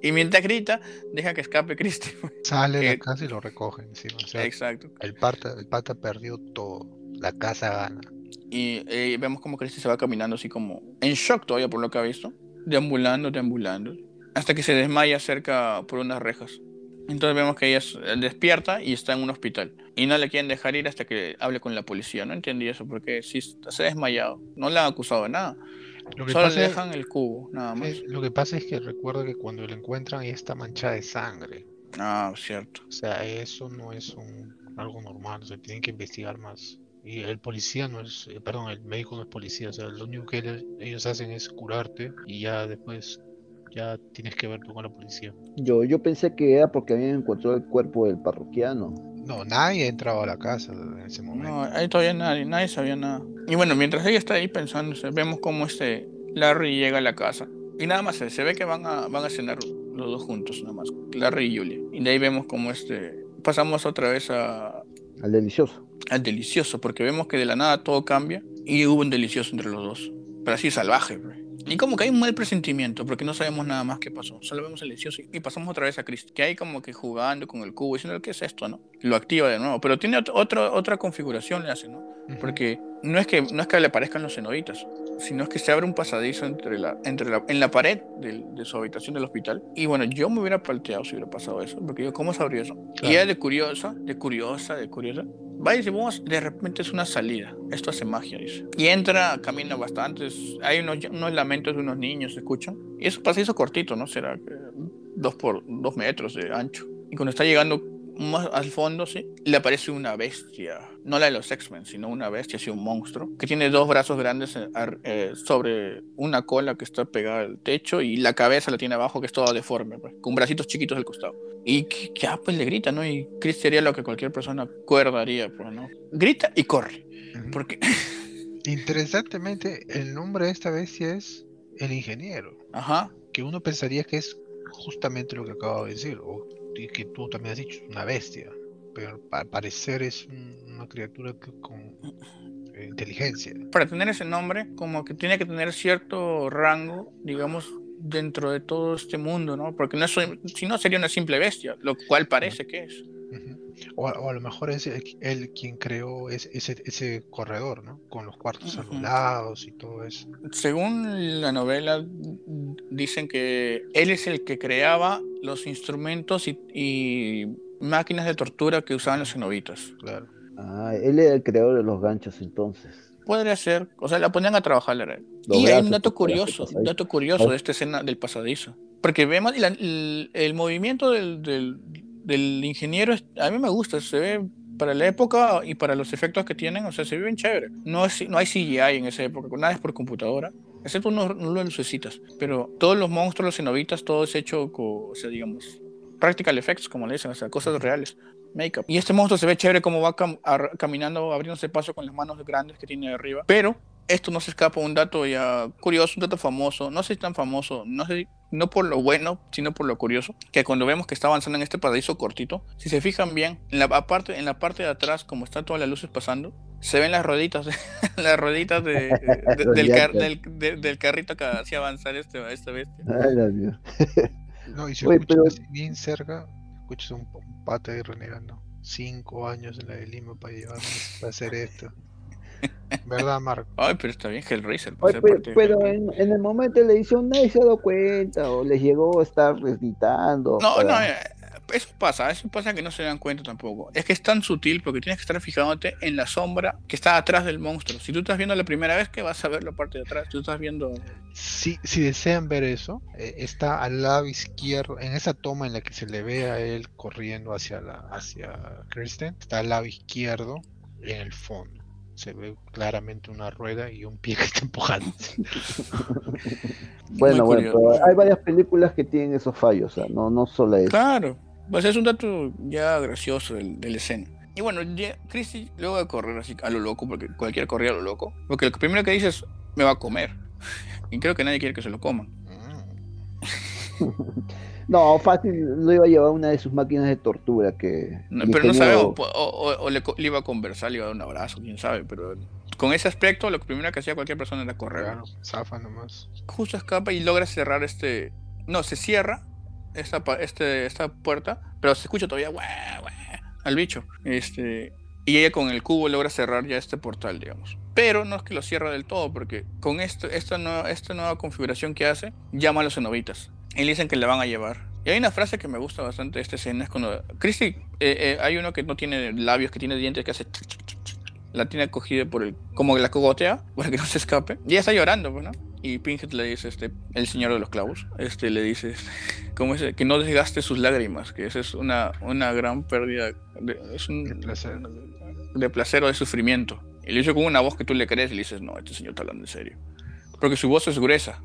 Y mientras grita, deja que escape Christy. Sale de la casa y lo recoge encima. O sea, Exacto. el pata, el pata perdió todo. La casa gana. Y eh, vemos como Christy se va caminando así como en shock todavía por lo que ha visto. Deambulando, deambulando. Hasta que se desmaya cerca por unas rejas. Entonces vemos que ella s- despierta y está en un hospital. Y no le quieren dejar ir hasta que hable con la policía. No entendí eso, porque si está- se ha desmayado. No le han acusado de nada. Lo que, Solo pasa le es, dejan el cubo, nada más. eh, lo que pasa es que recuerda que cuando lo encuentran ella está manchada de sangre. Ah, cierto. O sea, eso no es un, algo normal. O sea, tienen que investigar más. Y el policía no es, eh, perdón, el médico no es policía. O sea, lo único que ellos hacen es curarte y ya después ya tienes que ver tú con la policía. Yo, yo pensé que era porque habían encontrado el cuerpo del parroquiano. No, nadie ha entrado a la casa en ese momento. No, ahí todavía nadie, nadie sabía nada. Y bueno, mientras ella está ahí pensando, vemos cómo este Larry llega a la casa. Y nada más se, se ve que van a, van a cenar los dos juntos, nada más. Larry y Julia. Y de ahí vemos cómo este. Pasamos otra vez a, Al delicioso. al delicioso, porque vemos que de la nada todo cambia y hubo un delicioso entre los dos. Pero así salvaje, bro. Y como que hay un mal presentimiento, porque no sabemos nada más qué pasó. Solo vemos el delicioso y- pasamos otra vez a Chris, que hay como que jugando con el cubo, diciendo, ¿qué es esto, no? Lo activa de nuevo, pero tiene ot- otro, otra configuración, le hace, ¿no? Porque no es que no es que le aparezcan los cenobitas, sino es que se abre un pasadizo entre la, entre la, en la pared del- de, su habitación del hospital. Y bueno, yo me hubiera palteado si hubiera pasado eso, porque yo, ¿cómo sabría eso? Y Claro. ella de curiosa, de curiosa, de curiosa, va y dice, vamos, de repente es una salida, esto hace magia, dice. Y entra, camina bastante, es- hay unos, unos lamentos de unos niños, ¿se escuchan? Y es un pasadizo cortito, ¿no? Será dos por dos metros de ancho. Y cuando está llegando más al fondo, sí, le aparece una bestia. No la de los X-Men, sino una bestia, así un monstruo, que tiene dos brazos grandes eh, eh, sobre una cola que está pegada al techo y la cabeza la tiene abajo, que es toda deforme, pues, con bracitos chiquitos al costado. Y que, que, ah, pues le grita, ¿no? Y Chris sería lo que cualquier persona cuerda haría, pues, ¿no? Grita y corre. Ujú. Porque, (laughs) Interesantemente, el nombre de esta bestia es el ingeniero, ajá, que uno pensaría que es justamente lo que acabo de decir, o que tú también has dicho, una bestia, pero al parecer es un- una criatura que- con eh, inteligencia. para tener ese nombre, como que tiene que tener cierto rango, digamos, dentro de todo este mundo, ¿no? Porque no es, si no sería una simple bestia, lo cual parece que es. O, a o a lo mejor es el- él quien creó ese, ese, ese corredor, ¿no? Con los cuartos Ujú. anulados y todo eso. Según la novela, dicen que él es el que creaba los instrumentos y, y máquinas de tortura que usaban los cenobitas. Claro. Ah, él era el creador de los ganchos entonces. Podría ser, o sea, la ponían a trabajar. la. Los Y hay un dato curioso, un dato curioso de esta escena del pasadizo. Porque vemos la- el, el movimiento del, del- del ingeniero, a mí me gusta, se ve para la época y para los efectos que tienen, o sea, se ve bien chévere. No, es, no hay CGI en esa época, nada es por computadora, excepto unos, unas lucecitas. Pero todos los monstruos, los cenobitas, todo es hecho con, o sea, digamos, practical effects, como le dicen, o sea, cosas reales. Make-up. Y este monstruo se ve chévere como va cam- caminando, abriéndose paso con las manos grandes que tiene arriba. Pero esto no se escapa un dato ya curioso, un dato famoso, no sé si tan famoso, no sé, si- no por lo bueno, sino por lo curioso, que cuando vemos que está avanzando en este paraíso cortito, si se fijan bien, en la aparte, en la parte de atrás, como están todas las luces pasando, se ven las rueditas, (laughs) las rueditas de- de- de- Los del, car- del, de- del carrito que hacía avanzar este, esta bestia. Ay, Dios mío. (laughs) No, y si Oye, pero- bien cerca, escuchas un, un pata ahí renegando. Cinco años en la de Lima para llevarme a hacer esto. ¿Verdad, Marco? (laughs) Ay, pero está bien Hellraiser. pues, Oye, es pero, pero en, en el momento de la edición nadie se ha dado cuenta o les llegó a estar gritando. No, para- no, eh, eso pasa, eso pasa que no se dan cuenta tampoco. Es que es tan sutil porque tienes que estar fijándote en la sombra que está atrás del monstruo. Si tú estás viendo la primera vez, que vas a ver la parte de atrás. Si tú estás viendo. Si, si desean ver eso, eh, está al lado izquierdo, en esa toma en la que se le ve a él corriendo hacia la hacia Kristen, está al lado izquierdo en el fondo. Se ve claramente una rueda y un pie que está empujando. (laughs) Bueno, bueno, pero hay varias películas que tienen esos fallos, o sea, no, no solo es. Claro, pues es un dato ya gracioso del, de la escena. Y bueno, Chrissy, luego de correr así a lo loco, porque cualquiera corría a lo loco, porque lo primero que dice es: me va a comer. (laughs) Y creo que nadie quiere que se lo coman. Mm. (laughs) No, fácil, lo iba a llevar una de sus máquinas de tortura que. No, pero no po- o, o- o le, iba a conversar, le iba a dar un abrazo, quién sabe, pero con ese aspecto lo primero que hacía cualquier persona era correr. Claro, zafa nomás. Justo escapa y logra cerrar este... No, se cierra esta, este, esta puerta, pero se escucha todavía "Guau, guau", al bicho. Este, y ella con el cubo logra cerrar ya este portal, digamos. Pero no es que lo cierra del todo, porque con esto, esta, nueva, esta nueva configuración que hace, llama a los cenobitas. Y le dicen que la van a llevar. Y hay una frase que me gusta bastante de esta escena, es cuando... Christy, eh, eh, hay uno que no tiene labios, que tiene dientes, que hace... tsk, tsk, tsk. La tiene cogida por el... Como que la cogotea, (laughs) para que no se escape. Y ella está llorando, pues, ¿no? Y Pinhead le dice, este, el señor de los clavos, este, le dice, (laughs) ¿cómo es? Que no desgaste sus lágrimas, que esa es una, una gran pérdida, de, es un, De placer. de placer o de sufrimiento. Y le dice con una voz que tú le crees y le dices, no, este señor está hablando en serio. Porque su voz es gruesa.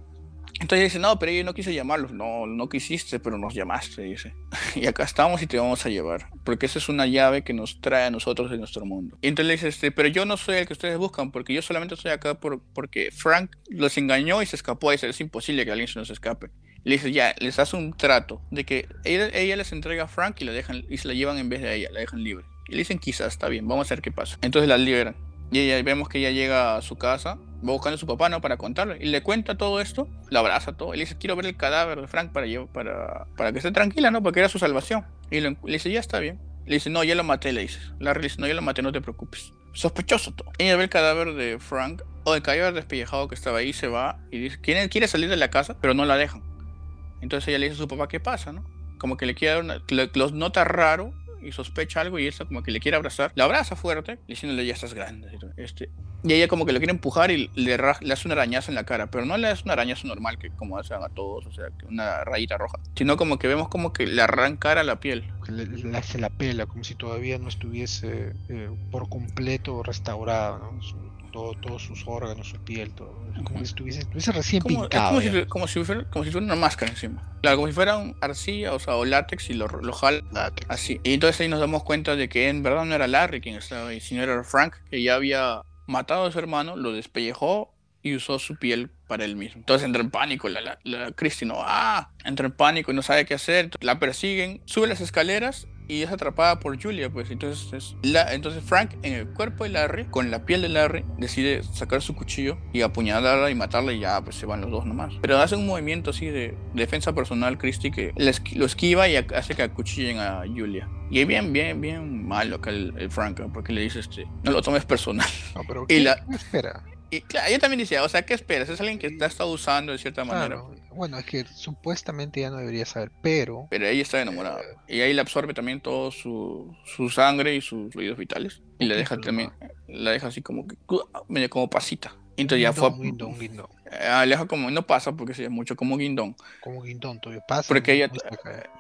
Entonces dice, no, pero yo no quise llamarlos. No, no quisiste, pero nos llamaste, dice. (laughs) Y acá estamos y te vamos a llevar. Porque esa es una llave que nos trae a nosotros de nuestro mundo. Y entonces le dice, este, pero yo no soy el que ustedes buscan, porque yo solamente estoy acá por, porque Frank los engañó y se escapó. Dice, es imposible que alguien se nos escape. Le dice, ya, les hace un trato de que ella, les entrega a Frank y, la dejan, y se la llevan en vez de ella, la dejan libre. Y le dicen, quizás está bien, vamos a ver qué pasa. Entonces la liberan. Y ella, vemos que ella llega a su casa, va buscando a su papá, ¿no? Para contarle. Y le cuenta todo esto, la abraza todo. Y le dice, quiero ver el cadáver de Frank para, para, para que esté tranquila, ¿no? Porque era su salvación. Y le, dice, ya está bien. Le dice, no, ya lo maté, le dice. La le dice, no, ya lo maté, no te preocupes. Sospechoso todo. Ella ve el cadáver de Frank, o el cadáver despellejado que estaba ahí, se va y dice, quiere, quiere salir de la casa, pero no la dejan. Entonces ella le dice a su papá, ¿qué pasa, no? Como que le quiere dar una, los nota raro y sospecha algo y él como que le quiere abrazar. La abraza fuerte, diciéndole ya estás grande. Este, y ella como que lo quiere empujar y le, le, hace una arañazo en la cara, pero no le hace un arañazo normal que como hacen a todos, o sea, una rayita roja, sino como que vemos como que le arrancara la piel. Le, hace la pela, como si todavía no estuviese eh, por completo restaurada. Todos sus órganos, su piel, todo. Como si estuviese, estuviese recién pintado. como, si, como, si, fuera, como si fuera una máscara encima. Claro, como si fuera un arcilla, o sea, o látex y lo, lo jala así. Y entonces ahí nos damos cuenta de que en verdad no era Larry quien estaba ahí, sino era Frank, que ya había matado a su hermano, lo despellejó y usó su piel para él mismo. Entonces entra en pánico, la, la, la Christy no, ah, entra en pánico y no sabe qué hacer, la persiguen, sube las escaleras y es atrapada por Julia, pues entonces la, entonces Frank en el cuerpo de Larry, con la piel de Larry, decide sacar su cuchillo y apuñalarla y matarla y ya pues se van los dos nomás. Pero hace un movimiento así de defensa personal Christie que lo esquiva y hace que acuchillen a Julia. Y es bien, bien, bien malo acá el, Frank, porque le dice este, no lo tomes personal. No, pero (laughs) ¿qué, la, espera? Y claro, ella también decía, o sea, ¿qué esperas? Es alguien que te ha estado usando de cierta manera. Bueno, es que supuestamente ya no debería saber, pero... Pero ella está enamorada. Y ahí le absorbe también todo su, su sangre y sus fluidos vitales. Y la deja también, la deja así como que, medio como pasita. Entonces ya fue... Guindón, guindón. Eh, como, no pasa porque se mucho como guindón. Como guindón, todavía pasa. Porque ella,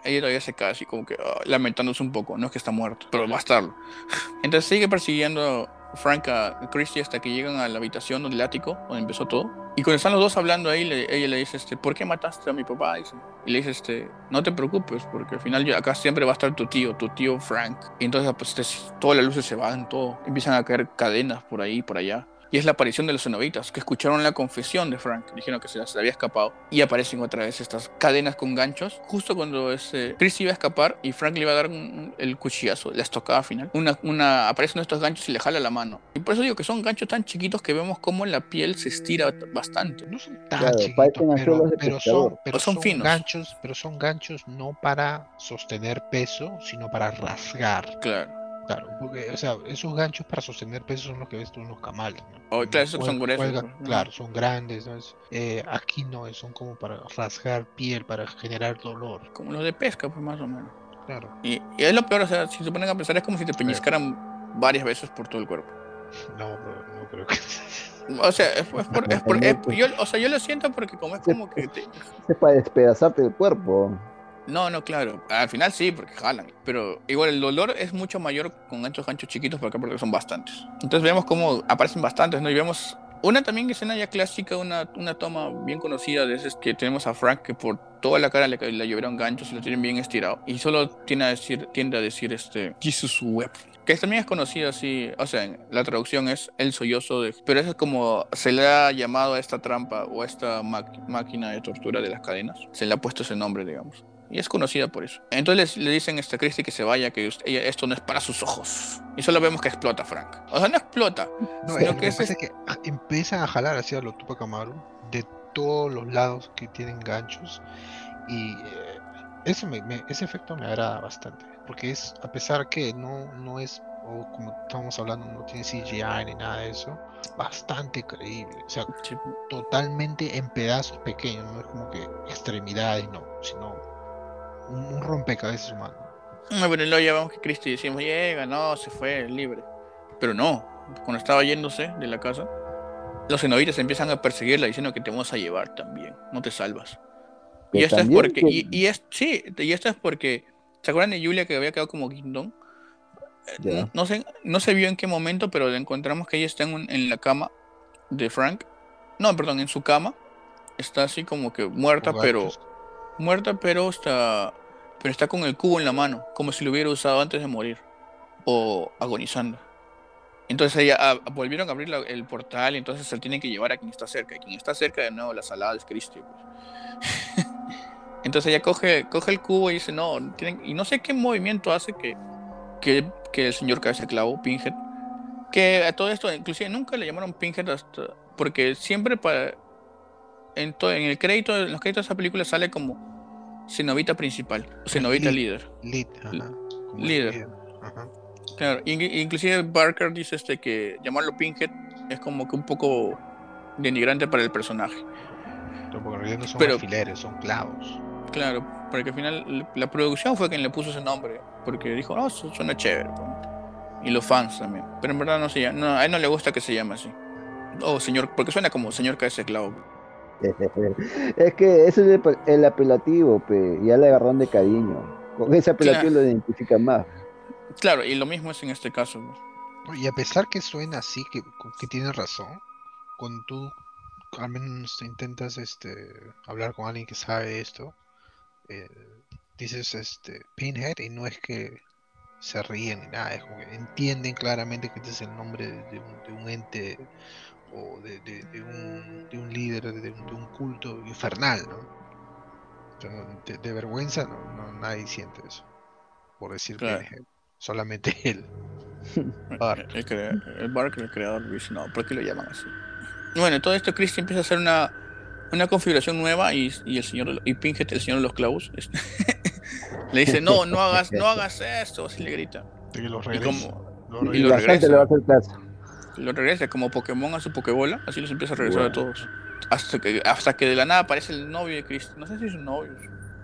ella todavía se cae así como que ah, lamentándose un poco. No es que está muerto, pero va a estarlo. (laughs) Entonces sigue persiguiendo Frank a Christie hasta que llegan a la habitación del ático donde empezó todo. Y cuando están los dos hablando ahí, ella le dice, este, ¿por qué mataste a mi papá? Y le dice, este, no te preocupes, porque al final acá siempre va a estar tu tío, tu tío Frank. Y entonces pues, todas las luces se van, todo. Empiezan a caer cadenas por ahí, por allá y es la aparición de los cenobitas, que escucharon la confesión de Frank, dijeron que se les había escapado, y aparecen otra vez estas cadenas con ganchos, justo cuando ese Chris iba a escapar y Frank le iba a dar el cuchillazo, la estocada final, una, una, aparecen estos ganchos y le jala la mano. Y por eso digo que son ganchos tan chiquitos que vemos cómo la piel se estira bastante. No son tan chiquitos, pero, son, pero son, finos. ganchos, pero son ganchos no para sostener peso, sino para rasgar. Claro. Claro, porque, o sea, esos ganchos para sostener peso son los que ves tú en los camales. ¿no? Oh, claro, son gruesos. claro, son grandes. Eh, aquí no, son como para rasgar piel, para generar dolor. Como los de pesca, pues más o menos. Claro. Y, es lo peor, o sea, si se ponen a pensar, es como si te peñiscaran varias veces por todo el cuerpo. No, no creo que. O sea, es, por, es por, yo, o sea, yo lo siento porque como es como que te... Es para despedazarte el cuerpo. No, no, claro. Al final sí, porque jalan. Pero igual el dolor es mucho mayor con estos ganchos chiquitos porque, porque son bastantes. Entonces vemos cómo aparecen bastantes, ¿no? Y vemos una también escena ya clásica, una, una toma bien conocida de esas que tenemos a Frank que por toda la cara le, le llevaron ganchos y lo tienen bien estirado. Y solo tiende a decir, tiende a decir este, Jesus Web. Que también es conocido así, o sea, la traducción es el sollozo de... Pero eso es como se le ha llamado a esta trampa o a esta máquina de tortura de las cadenas. Se le ha puesto ese nombre, digamos. Y es conocida por eso. Entonces le dicen a esta Christie que se vaya, que esto no es para sus ojos. Y solo vemos que explota Frank. O sea, no explota. No, sino que, es... que empiezan a jalar hacia los Tupac Amaru de todos los lados que tienen ganchos. Y eh, ese, ese efecto me agrada bastante. Porque es, a pesar que no, no es, o como estamos hablando, no tiene CGI ni nada de eso, es bastante creíble. O sea, totalmente en pedazos pequeños. No es como que extremidades, no, sino un, rompecabezas humano. No, pero luego ya vemos que Cristo decimos, llega, no, se fue, libre. Pero no, cuando estaba yéndose de la casa, los cenobitas empiezan a perseguirla diciendo que te vamos a llevar también, no te salvas. Y esto es porque, y, es, sí, y esto es porque, ¿se acuerdan de Julia que había quedado como guindón? Eh, no, sé, no se vio en qué momento, pero encontramos que ella está en, en la cama de Frank. No, perdón, en su cama está así como que muerta, pero. Muerta, pero está, pero está con el cubo en la mano, como si lo hubiera usado antes de morir o agonizando. Entonces ella ah, volvieron a abrir la- el portal y entonces se tienen que llevar a quien está cerca. Y quien está cerca de nuevo, la salada es Christie. pues. (laughs) entonces ella coge, coge el cubo y dice, no, tienen- y no sé qué movimiento hace que, que, que el señor cabeza clavo, Pinhead, que a todo esto, inclusive nunca le llamaron Pinhead hasta, porque siempre para, en, en el crédito, en los créditos de esa película sale como cenovita principal, cenovita líder. Lead, ajá, líder. Ajá. Claro, in- inclusive Barker dice este que llamarlo Pinhead es como que un poco denigrante para el personaje. Porque no son Pero- alfileres, son clavos. Claro, porque al final la- producción fue quien le puso ese nombre, porque dijo, su- suena chévere. pues". Y los fans también. Pero en verdad no se llama, no, a él no le gusta que se llame así. O señor, porque suena como señor cabeza de clavo. (laughs) Es que ese es el, el apelativo, pe, ya le agarraron de cariño. Con ese apelativo Claro. lo identifican más. Claro, y lo mismo es en este caso. Y a pesar que suena así, que, que tienes razón, cuando tú al menos intentas este, hablar con alguien que sabe esto, eh, dices este, Pinhead y no es que se ríen ni nada, es como que entienden claramente que este es el nombre de, de un, de un ente o de, de- de un, de un líder de un, de un culto infernal, ¿no? De, de vergüenza no, no- nadie siente eso, por decir Claro. Pinhead, solamente (laughs) él. Barker. El, crea- el Barker, el creador, dice, no, ¿por qué lo llaman así? Bueno, todo esto Christie empieza a hacer una, una configuración nueva y, y el señor y Pinhead, el señor de los clavos, (laughs) le dice, no, no hagas, no hagas esto, así le grita. Que Y regresa. como los y Y lo regresa. la gente le va a hacer caso. Lo regresa como Pokémon a su Pokébola, así los empieza a regresar a todos. Hasta que, hasta que de la nada aparece el novio de Christie. No sé si es un novio,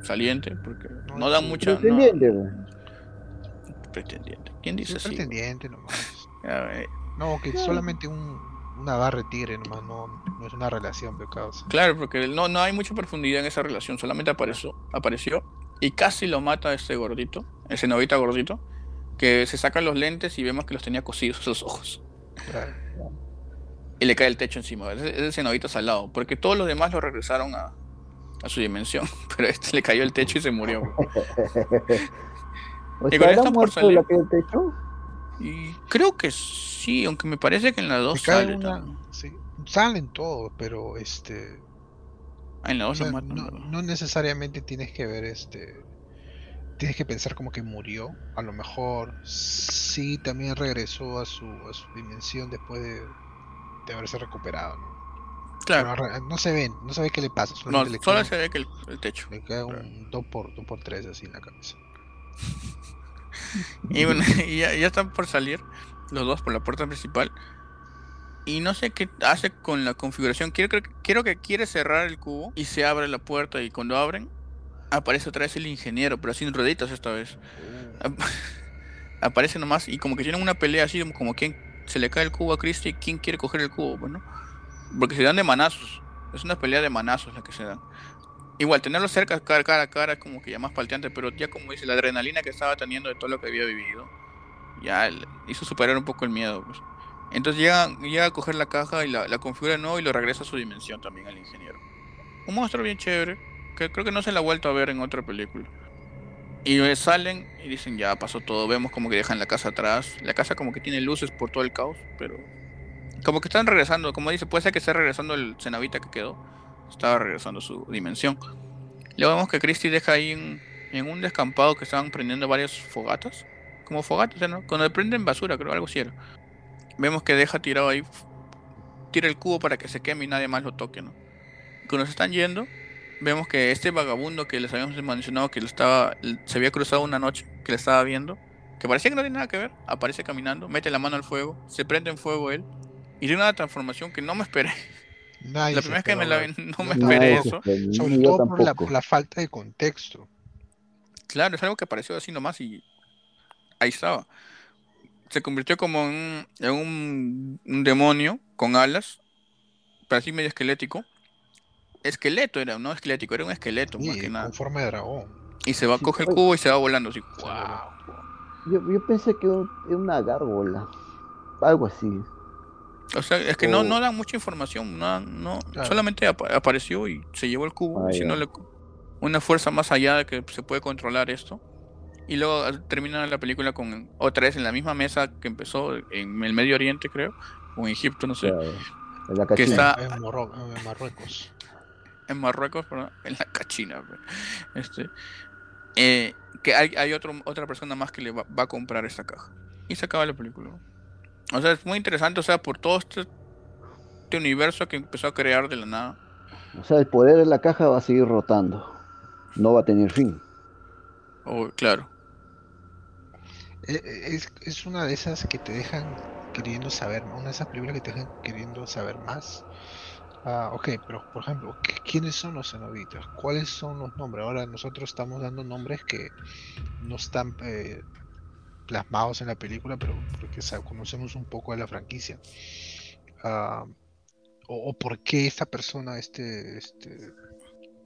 saliente, porque No, no da un mucha. No, Pretendiente, pe. pretendiente. ¿Quién Sí, dice así? pretendiente nomás. (laughs) A ver, No, que solamente un, un agarre tigre nomás, no, no es una relación, causa. Claro, porque no, no hay mucha profundidad en esa relación, solamente apareció, apareció y casi lo mata a ese gordito, ese novita gordito, que se saca los lentes y vemos que los tenía cosidos esos ojos. Claro. Y le cae el techo encima, es el novito salado, porque todos los demás lo regresaron a, a su dimensión, (laughs) pero a este le cayó el techo y se murió. O (laughs) Y sea, con ¿era esto por muerto salir- la que del techo? Y creo que sí, aunque me parece que en la 2 Se cae sale una- también. sí, salen todos, pero este. Ah, en la o 2 sea, lo matan. no, ¿verdad? no necesariamente tienes que ver este. Tienes que pensar como que murió. A lo mejor sí también regresó a su, a su dimensión después de, de haberse recuperado. ¿no? Claro, Pero no se ve, no se ve qué le pasa. no, le solo cae, se ve que el, el techo. le claro. un 2 por 2 por 3 así en la cabeza. (laughs) Y bueno, (laughs) y ya, ya están por salir los dos por la puerta principal. Y no sé qué hace con la configuración. Quiero, creo quiero que quiere cerrar el cubo y se abre la puerta. Y cuando abren, aparece otra vez el ingeniero, pero sin rueditas esta vez. Ap- (laughs) aparece nomás y como que tienen una pelea así, como- quien se le cae el cubo a Christie y quién quiere coger el cubo, pues, ¿no? Porque se dan de manazos. Es una pelea de manazos la que se dan. Igual, tenerlo cerca, cara, cara a cara, como que ya más palteante, pero ya como dice, la adrenalina que estaba teniendo de todo lo que había vivido, ya hizo superar un poco el miedo. Pues. Entonces llega, llega a coger la caja y la, la configura de nuevo y lo regresa a su dimensión también al ingeniero. Un monstruo bien chévere, creo que no se la ha vuelto a ver en otra película. Y eh, salen y dicen, ya pasó todo, vemos como que dejan la casa atrás. La casa como que tiene luces por todo el caos, pero... Como que están regresando, como dice, puede ser que esté regresando el cenavita que quedó. Estaba regresando a su dimensión. Luego vemos que Christie deja ahí en, un descampado que estaban prendiendo varias fogatas. Como fogatas, ¿no? Cuando prenden basura, creo, algo así. Vemos que deja tirado ahí, tira el cubo para que se queme y nadie más lo toque, ¿no? Cuando se están yendo, vemos que este vagabundo que les habíamos mencionado que lo estaba, se había cruzado una noche, que le estaba viendo, que parecía que no tiene nada que ver, aparece caminando, mete la mano al fuego, se prende en fuego él, y tiene una transformación que no me esperé. Nadie La primera vez que me la vi, no me esperé eso. Sobre todo por la, falta de contexto. Claro, es algo que apareció así nomás y ahí estaba. Se convirtió como en, un- en un, un demonio con alas, pero así medio esquelético. Esqueleto era, no esquelético, era un esqueleto más que nada. con forma de dragón. Y se va, Sí, coge el cubo y se va volando así. Voló. Yo, yo pensé que era una gárgola. Algo así. O sea, es que no, O- no dan mucha información, no, no Claro. solamente apa- apareció y se llevó el cubo, Ah, sino le- una fuerza más allá de que se puede controlar esto. Y luego termina la película con otra vez en la misma mesa que empezó en el Medio Oriente, creo, o en Egipto, no sé, Claro, en la que está en Marruecos. En Marruecos, perdón, en la cachina. pe. Este, eh, que hay, hay otro, otra persona más que le va, va a comprar esta caja. Y se acaba la película. O sea, es muy interesante, o sea, por todo este, este universo que empezó a crear de la nada. O sea, el poder de la caja va a seguir rotando. No va a tener fin. O, claro. Eh, eh, Es, es una de esas que te dejan queriendo saber, una de esas películas que te dejan queriendo saber más. Ah, ok, pero por ejemplo, ¿qui- ¿quiénes son los cenobitas? ¿Cuáles son los nombres? Ahora nosotros estamos dando nombres que no están eh, plasmados en la película, pero porque conocemos un poco de la franquicia. Ah, o, o por qué esta persona, este, este,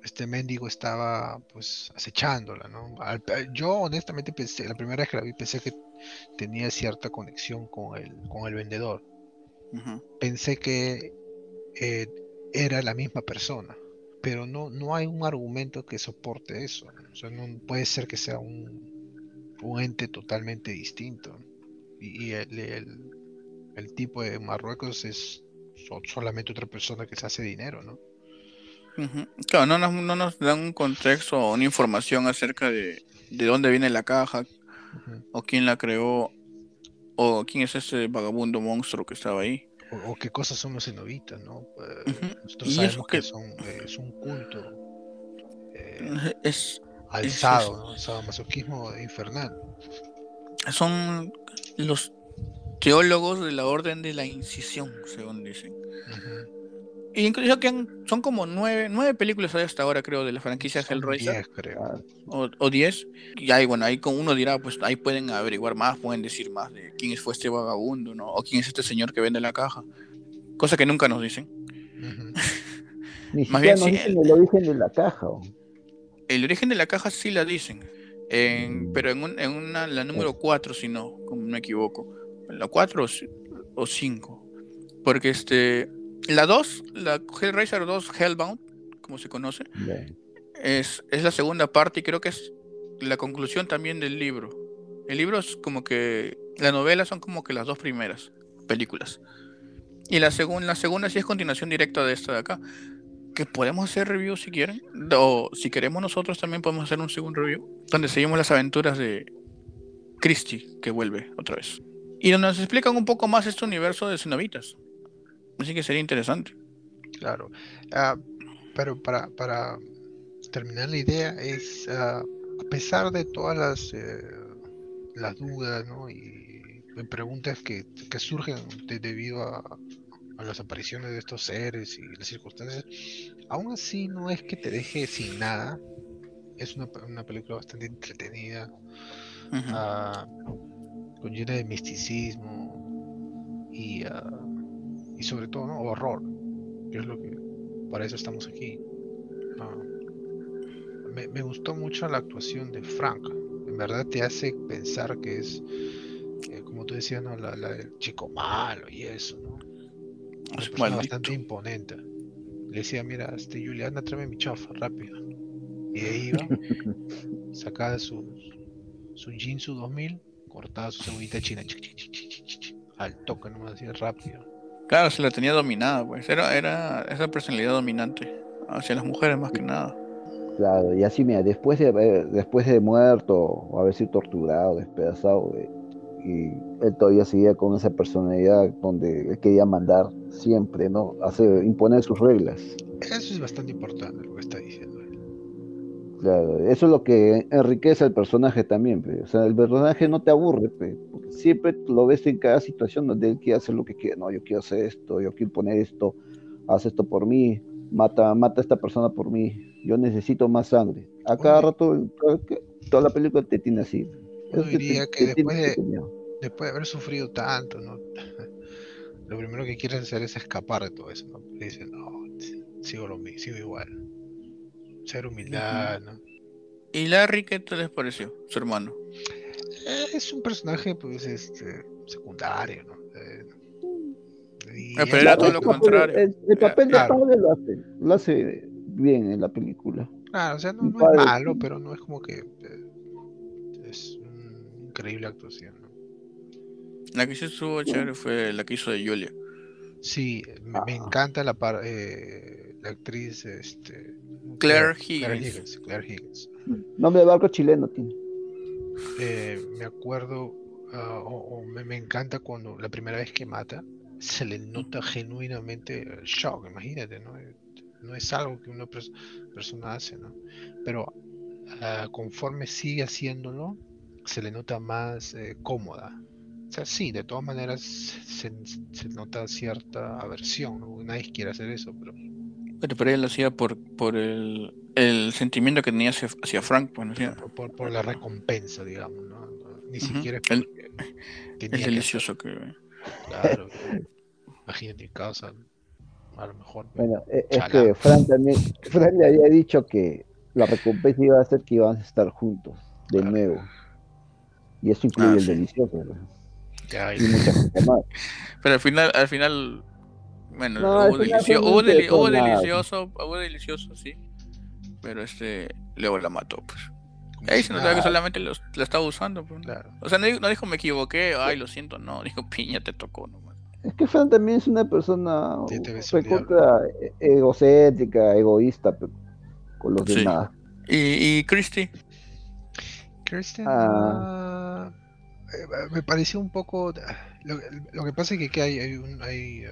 este mendigo estaba pues acechándola, ¿no? Al- eh, yo honestamente pensé, la primera vez que la vi pensé que tenía cierta conexión con el, con el vendedor. Pensé que eh, era la misma persona, pero no, no hay un argumento que soporte eso. ¿no? O sea, no puede ser que sea un, un ente totalmente distinto. Y, y el, el- el tipo de Marruecos es so- solamente otra persona que se hace dinero, ¿no? Claro, no nos, no nos dan un contexto o una información acerca de, de dónde viene la caja, o quién la creó, o quién es ese vagabundo monstruo que estaba ahí. O, o qué cosas son los cenobitas, ¿no? Eh. Nosotros sabemos que que- son, eh, es un culto eh, Es, alzado, ¿no? Sadomasoquismo infernal. son los teólogos de la orden de la incisión, según dicen. Ujú. Y incluso que han- son como nueve, nueve películas hay hasta ahora, creo, de la franquicia Son Hellraiser, 10, creo. O, o diez. Y ahí, bueno, ahí con uno dirá, pues ahí pueden averiguar más, pueden decir más de quién fue este vagabundo, ¿no? O quién es este señor que vende la caja. Cosa que nunca nos dicen. (laughs) Más bien, nos sí, dicen el- el origen de la caja. ¿o? El origen de la caja sí la dicen, en- pero en, un- en una, la número 4, si no, como no me equivoco. La 4 o 5. Porque este, la 2, la Hellraiser 2 Hellbound, como se conoce, es, es la segunda parte y creo que es la conclusión también del libro. El libro es como que, la novela son como que las dos primeras películas. Y la, segun- la segunda sí es continuación directa de esta de acá. Que podemos hacer review si quieren. O si queremos nosotros también podemos hacer un segundo review. Donde seguimos las aventuras de Christie, que vuelve otra vez. Y donde nos explican un poco más este universo de cenobitas. Así que sería interesante. Claro. Ah, pero para, para terminar la idea es, ah, a pesar de todas las, eh, las dudas ¿no? y, preguntas que, que surgen de- debido a, a las apariciones de estos seres y las circunstancias, aún así no es que te deje sin nada. Es una, una película bastante entretenida, Ujú. ah, con llena de misticismo y, ah, y sobre todo ¿no? horror, que es lo que para eso estamos aquí. Ah, me, me gustó mucho la actuación de Frank, en verdad te hace pensar que es, eh, como tú decías, ¿no? la, la del chico malo y eso, ¿no? Es bastante imponente. Le decía, mira, este Juliana, tráeme mi chofa, rápido. Y ahí iba, (laughs) sacaba su, su Jinsu 2000, cortaba su cebollita china, al toque nomás, así rápido. Claro, se la tenía dominada, pues. Era, era esa personalidad dominante hacia las mujeres más que nada. Claro, y así, mira, después de, haber- después de muerto o haber sido torturado, despedazado, eh, y él todavía seguía con esa personalidad donde él quería mandar siempre, ¿no? Hacer, imponer sus reglas. Eso es bastante importante lo que está diciendo. Claro, eso es lo que enriquece al personaje también, pe. o sea, el personaje no te aburre, pe, porque siempre lo ves en cada situación donde él quiere hacer lo que quiere, no, yo quiero hacer esto, yo quiero poner esto, haz esto por mí, mata, mata a esta persona por mí, yo necesito más sangre. A cada Oye. rato, toda la película te tiene así. Que te- diría que después de, después de haber sufrido tanto, ¿no? (laughs) Lo primero que quieren hacer es escapar de todo eso, ¿no? No, sigo lo mismo, sigo igual. Ser humildad, ¿no? ¿Y Larry qué te les pareció? Su hermano. Eh, Es un personaje, pues, este, secundario, ¿no? Eh, Y Ah, pero era todo el lo papel- contrario. El, el papel de Claro. padre lo hace, lo hace bien en la película. Claro, o sea, no, Mi no padre- es malo, pero no es como que eh, es una increíble actuación. ¿no? La que sí estuvo chévere fue la que hizo de Julia. Sí, me, me Ah. encanta la par- eh, la actriz este, Claire Claire Higgins. Higgins. Claire Higgins. Nombre de barco chileno tiene. Eh, me acuerdo, ah, o, o me, me encanta cuando la primera vez que mata se le nota genuinamente el shock, imagínate, ¿no? No es algo que una pers- persona hace, ¿no? Pero ah, conforme sigue haciéndolo, se le nota más eh, cómoda. O sea, sí, de todas maneras se, se nota cierta aversión, ¿no? Nadie quiere hacer eso, pero Pero, pero ella lo hacía por, por el, el sentimiento que tenía hacia, hacia Frank. Pues, por, por- por la recompensa, digamos, ¿no? Ni siquiera es El- que delicioso que... claro. Imagínate, causa, a lo mejor. Bueno, e- es que Fran también, Fran le había dicho que la recompensa iba a ser que iban a estar juntos de Claro. nuevo. Y eso incluye Ah, el sí. delicioso. ¿no? Ya, Y muchas cosas más. Pero al final, al final, bueno, No, hubo, delicio- hubo, deli- delicioso, hubo delicioso, sí. Pero este, luego la mató, pues. Ahí se notaba que solamente los- la estaba usando, pues. Claro. O sea, no dijo, no dijo me equivoqué, ay, lo siento, no, (laughs) dijo piña, te tocó nomás. Es que Fran también es una persona Sí, recontra e- egocéntrica, egoísta pe- con los Sí. demás. Y, y Christy, Ah. eh, me pareció un poco. Lo, lo que pasa es que, que hay, hay, un- hay,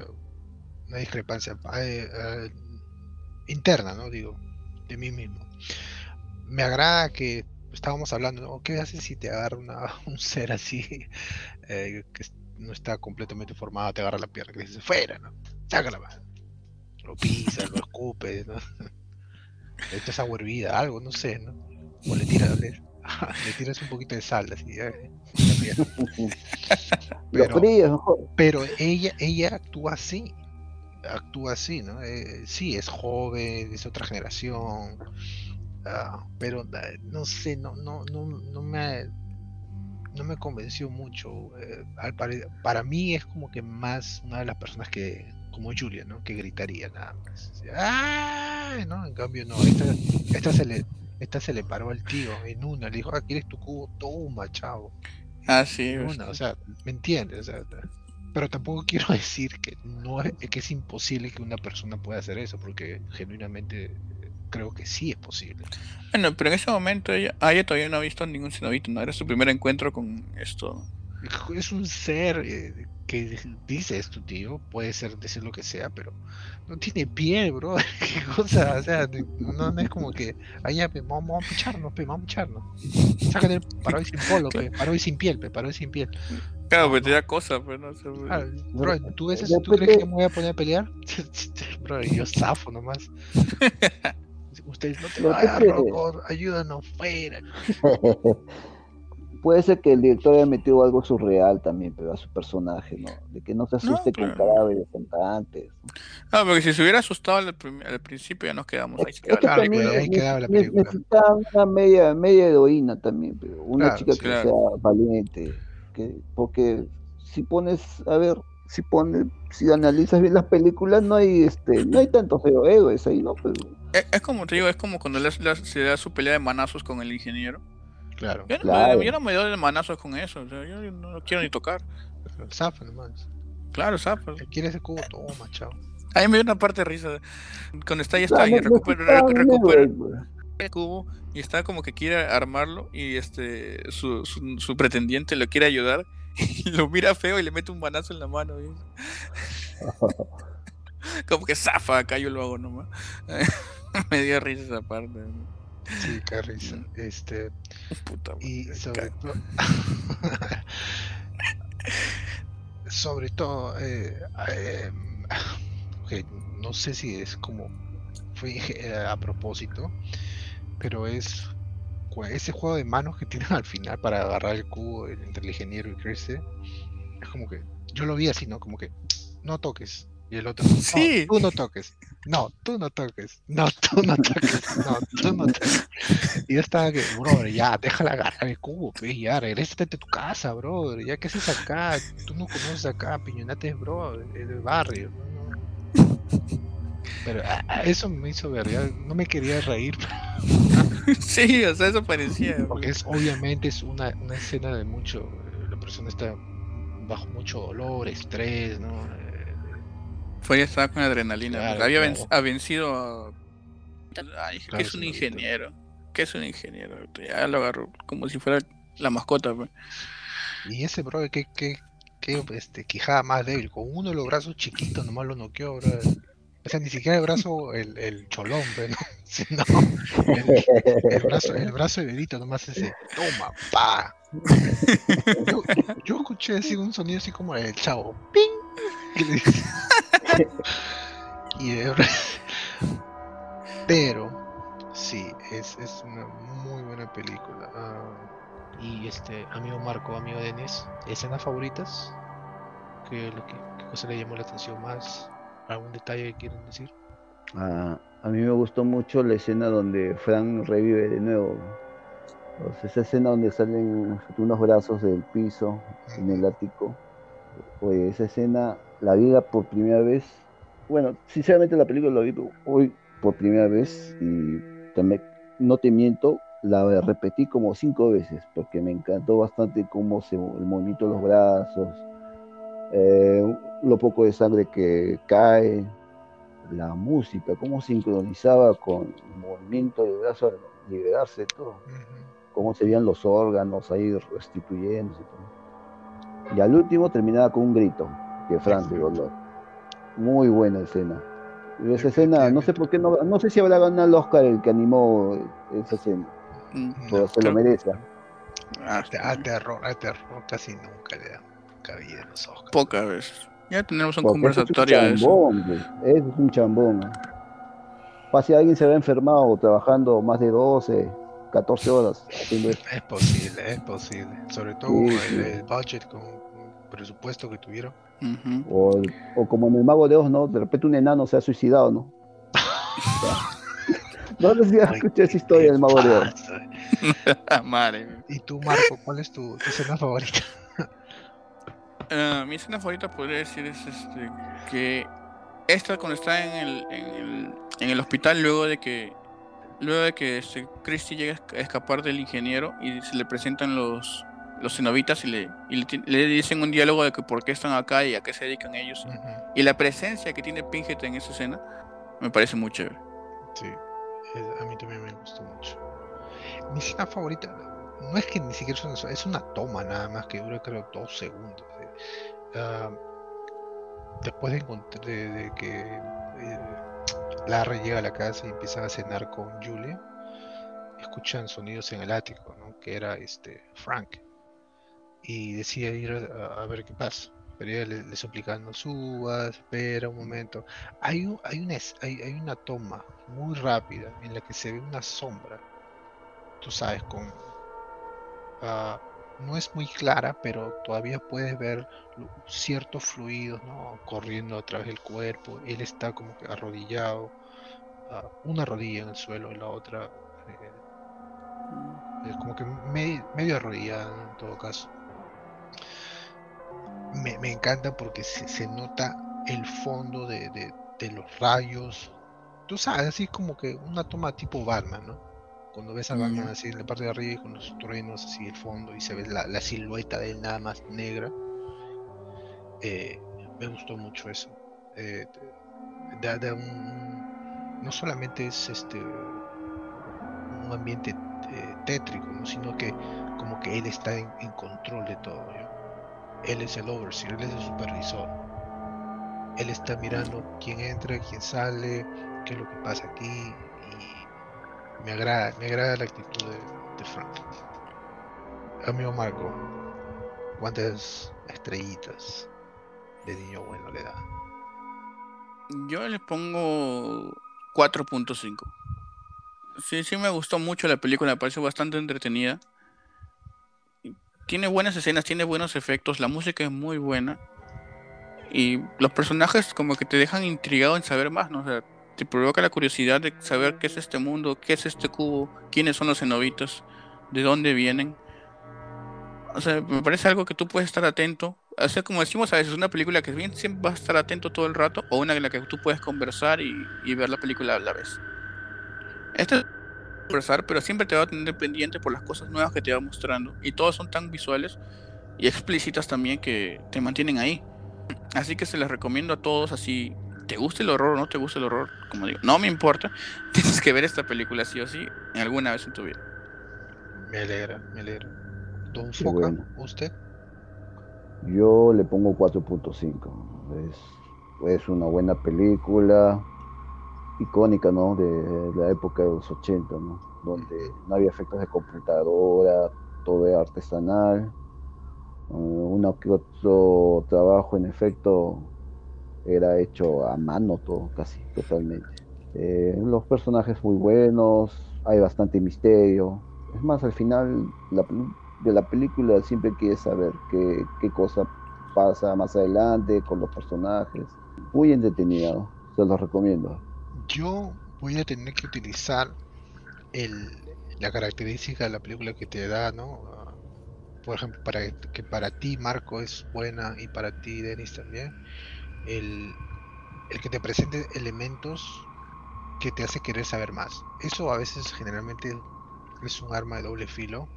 una discrepancia eh, eh, interna, ¿no? Digo, de mí mismo. Me agrada que estábamos hablando, ¿no? ¿Qué haces si te agarra una, (laughs) un ser así eh, que no está completamente formado, te agarra la pierna, que le dices, fuera, ¿no? Sácala, va". Lo pisas, lo escupes, ¿no? (laughs) Le echas agua hervida, algo, no sé, ¿no? O le tiras, le, (laughs) le tiras un poquito de sal, así. Los Pero-. Pero ella, ella actúa así, actúa así, ¿no? Eh, sí, es joven, es otra generación, ah, pero ah, no sé, no, no, no, no me, no me convenció mucho. eh, al para mí es como que más una de las personas que, como Julia, ¿no? Que gritaría nada más. ¡Ay! ¿no? En cambio, no, esta, esta se le, esta se le paró al tío en una, le dijo, ah, ¿quieres tu cubo? Toma, chavo. ah, sí, En una, o sea, ¿me entiendes? O sea, pero tampoco (laughs) quiero decir que no que es imposible que una persona pueda hacer eso, porque genuinamente eh, creo que sí es posible. Bueno, pero en ese momento ella, ella todavía no ha visto ningún cenobito, ¿no? Era su primer encuentro con esto. Es un ser eh, que dice esto, tío, puede ser decir lo que sea, pero no tiene piel, bro. (laughs) Qué cosa, o sea, no, no es como que, ay, ya, pe, vamos, vamos a picharnos, pe, vamos a picharnos. Sácale el paro y sin polo, pe, paro y sin piel, pe, paro y sin piel. Claro, pues te da cosa, pues no sé. pues. Ah, bro, ¿tú, ves eso? ¿Tú crees que me voy a poner a pelear? (laughs) bro, yo zafo nomás. (laughs) Ustedes no te vayan, Rocco, ayúdanos fuera. Puede ser que el director haya metido algo surreal también, pero a su personaje, ¿no? De que no se asuste con claro. cadáveres cantantes. Ah, porque si se hubiera asustado al, al principio ya nos quedamos ahí. Es quedaba que la Claro, película. pues, ahí también quedaba la película. necesitaba una media, media heroína también, pero una Claro, chica sí. que Claro. sea valiente, que, porque si pones, a ver, si pones, si analizas bien las películas, no hay este, no hay tantos héroes ahí, ¿no? Pero, Es, es como te digo, es como cuando le- le- se da su pelea de manazos con el ingeniero. Claro, Yo no, Claro. me, yo no me doy de manazos con eso, o sea, yo no lo quiero ni tocar. zafa nomás. Claro, zapa. ¿Quieres ese cubo? Toma, chao. A mí me dio una parte de risa. Cuando está ahí, está claro, y recupera, recupera el cubo y está como que quiere armarlo y este su, su, su pretendiente lo quiere ayudar (laughs) y lo mira feo y le mete un manazo en la mano. ¿sí? (laughs) como que zafa, acá yo lo hago nomás. (laughs) me dio risa esa parte. Sí, qué risa. Este, Puta y sobre todo. (laughs) sobre todo, eh, eh, no sé si es como. Fue eh, (laughs) a propósito, pero es. Ese juego de manos que (laughs) tienen al final para agarrar el cubo entre el ingeniero y Kristen. Es como que. Yo lo vi así, ¿no? Como que. No toques. Y el otro, no, Sí. tú no toques. No, tú no toques. No, tú no toques. No, tú no toques. Y yo estaba que, brother, ya, déjala agarrar el cubo, pues, ya, regrésate a tu casa, brother. Ya, ¿qué haces acá? Tú no conoces acá, Piñonate es, bro, del barrio. ¿no? no. Pero a- a eso me hizo ver, ya no me quería reír, (laughs) Sí, o sea, eso parecía. (laughs) porque es obviamente es una, una escena de mucho, eh, la persona está bajo mucho dolor, estrés, ¿no? Ya estaba con adrenalina. Claro, había claro. ha vencido a. Ay, que es un ingeniero. Que es un ingeniero. Ya lo agarró como si fuera la mascota. pues. Y ese bro, que, que, que este, quijada más débil, con uno de los brazos chiquitos nomás lo noqueó, bro. O sea, ni siquiera el brazo, el, el cholón, no, (laughs) sino el, el brazo, el brazo de Benito nomás ese, toma, pa. Yo, yo escuché así un sonido así como el chavo, ping, que le dice. (laughs) Y pero sí, es, es una muy buena película. Ah, y este, amigo Marco, amigo Denis, ¿escenas favoritas? ¿Qué, lo que, ¿Qué cosa le llamó la atención más? ¿Algún detalle que quieren decir? Ah, a mí me gustó mucho la escena donde Frank revive de nuevo. Sea, esa escena donde salen unos brazos del piso en el ático. Oye, esa escena la vi la por primera vez. Bueno, sinceramente la película la vi hoy por primera vez y también, no te miento, la repetí como cinco veces porque me encantó bastante cómo se el movimiento de los brazos, eh, lo poco de sangre que cae, la música, cómo sincronizaba con el movimiento del brazo al liberarse de todo, cómo se veían los órganos ahí restituyéndose. Todo. Y al último terminaba con un grito de Frank de dolor. Muy buena escena. Y esa escena, no sé por qué no, no sé si habrá ganado el Oscar el que animó esa escena, Mm, pero se lo merece. ah, A, te- a terror, a terror casi nunca le dan cabida en los Oscars. pocas veces. Ya tenemos un Porque eso es un conversatorio de eso. chambón, pues. Eso es un chambón. ¿no? Fácil, alguien se ve enfermado trabajando más de 12, 14 horas haciendo eso. Es posible, es posible. Sobre todo Sí, con sí. el, el budget, con el presupuesto que tuvieron. O, o como en el Mago de Oz, ¿no? De repente un enano se ha suicidado, ¿no? (laughs) No sé si has Ay, escuchado esa historia del Mago de Oz. (laughs) Madre. ¿Y tú, Marco, cuál es tu, tu escena favorita? (laughs) Ah, mi escena favorita podría decir es este que esta cuando está en el, en el, en el hospital luego de que luego de que este, Christie llega a escapar del ingeniero y se le presentan los los cenobitas y le, y le, dicen un diálogo de que por qué están acá y a qué se dedican ellos y la presencia que tiene Pinhead en esa escena me parece muy chévere Sí, a mí también me gustó mucho. Mi escena favorita, no es que ni siquiera es una, es una toma nada más que dura creo dos segundos. Ah, después de, encont- de, de que eh, Larry llega a la casa y empieza a cenar con Julia, escuchan sonidos en el ático, ¿no? Que era este Frank. Y decide ir a, a ver qué pasa. Pero ella le, le suplica, no subas, espera un momento. Hay, un- hay, una, hay, hay una toma muy rápida en la que se ve una sombra. Tú sabes, con... ah, no es muy clara, pero todavía puedes ver ciertos fluidos, ¿no? Corriendo a través del cuerpo. Él está como que arrodillado. ah, una rodilla en el suelo y la otra eh, eh, como que me- medio arrodillada en todo caso. Me, me encanta porque se, se nota el fondo de, de- de los rayos. Tú sabes, así como que una toma tipo Batman, ¿no? Cuando ves a Batman Mm. así en la parte de arriba y con los truenos así el fondo y se ve la, la silueta de él nada más negra. Eh, me gustó mucho eso. Eh, da, da un, no solamente es este un ambiente eh, tétrico, ¿no? sino que como que él está en, en control de todo. ¿ya? Él es el overseer, él es el supervisor. Él está mirando quién entra, quién sale, qué es lo que pasa aquí. Y me agrada, me agrada la actitud de, de Frank. Amigo Marco, ¿cuántas estrellitas de niño bueno le da? yo le pongo 4.5 sí sí me gustó mucho la película me pareció bastante entretenida tiene buenas escenas tiene buenos efectos la música es muy buena y los personajes como que te dejan intrigado en saber más, ¿no? O sea, te provoca la curiosidad de saber qué es este mundo, qué es este cubo, quiénes son los cenobitas, de dónde vienen. O sea, me parece algo que tú puedes estar atento. O sea, como decimos a veces, una película que bien siempre vas a estar atento todo el rato, o una en la que tú puedes conversar y, y ver la película a la vez. Esta es conversar, pero siempre te va a tener pendiente por las cosas nuevas que te va mostrando. Y todas son tan visuales y explícitas también que te mantienen ahí. Así que se les recomiendo a todos así, te guste el horror o no te guste el horror, como digo, no me importa, (laughs) tienes que ver esta película sí o sí alguna vez en tu vida. Me alegra, me alegra. Don Qué Foca, bueno. ¿usted? Yo le pongo 4.5. Es, es una buena película, icónica, ¿no? De la época de los 80, ¿no? Donde no había efectos de computadora, todo era artesanal. Uh, uno que otro trabajo, en efecto, era hecho a mano todo, casi totalmente. Eh, los personajes muy buenos, hay bastante misterio. Es más, al final de la película siempre quieres saber qué, qué cosa pasa más adelante con los personajes. Muy entretenido, se los recomiendo. Yo voy a tener que utilizar el, la característica de la película que te da, ¿no? Por ejemplo, para que para ti Marco es buena y para ti Denis también, el, el que te presente elementos que te hace querer saber más. Eso a veces generalmente es un arma de doble filo,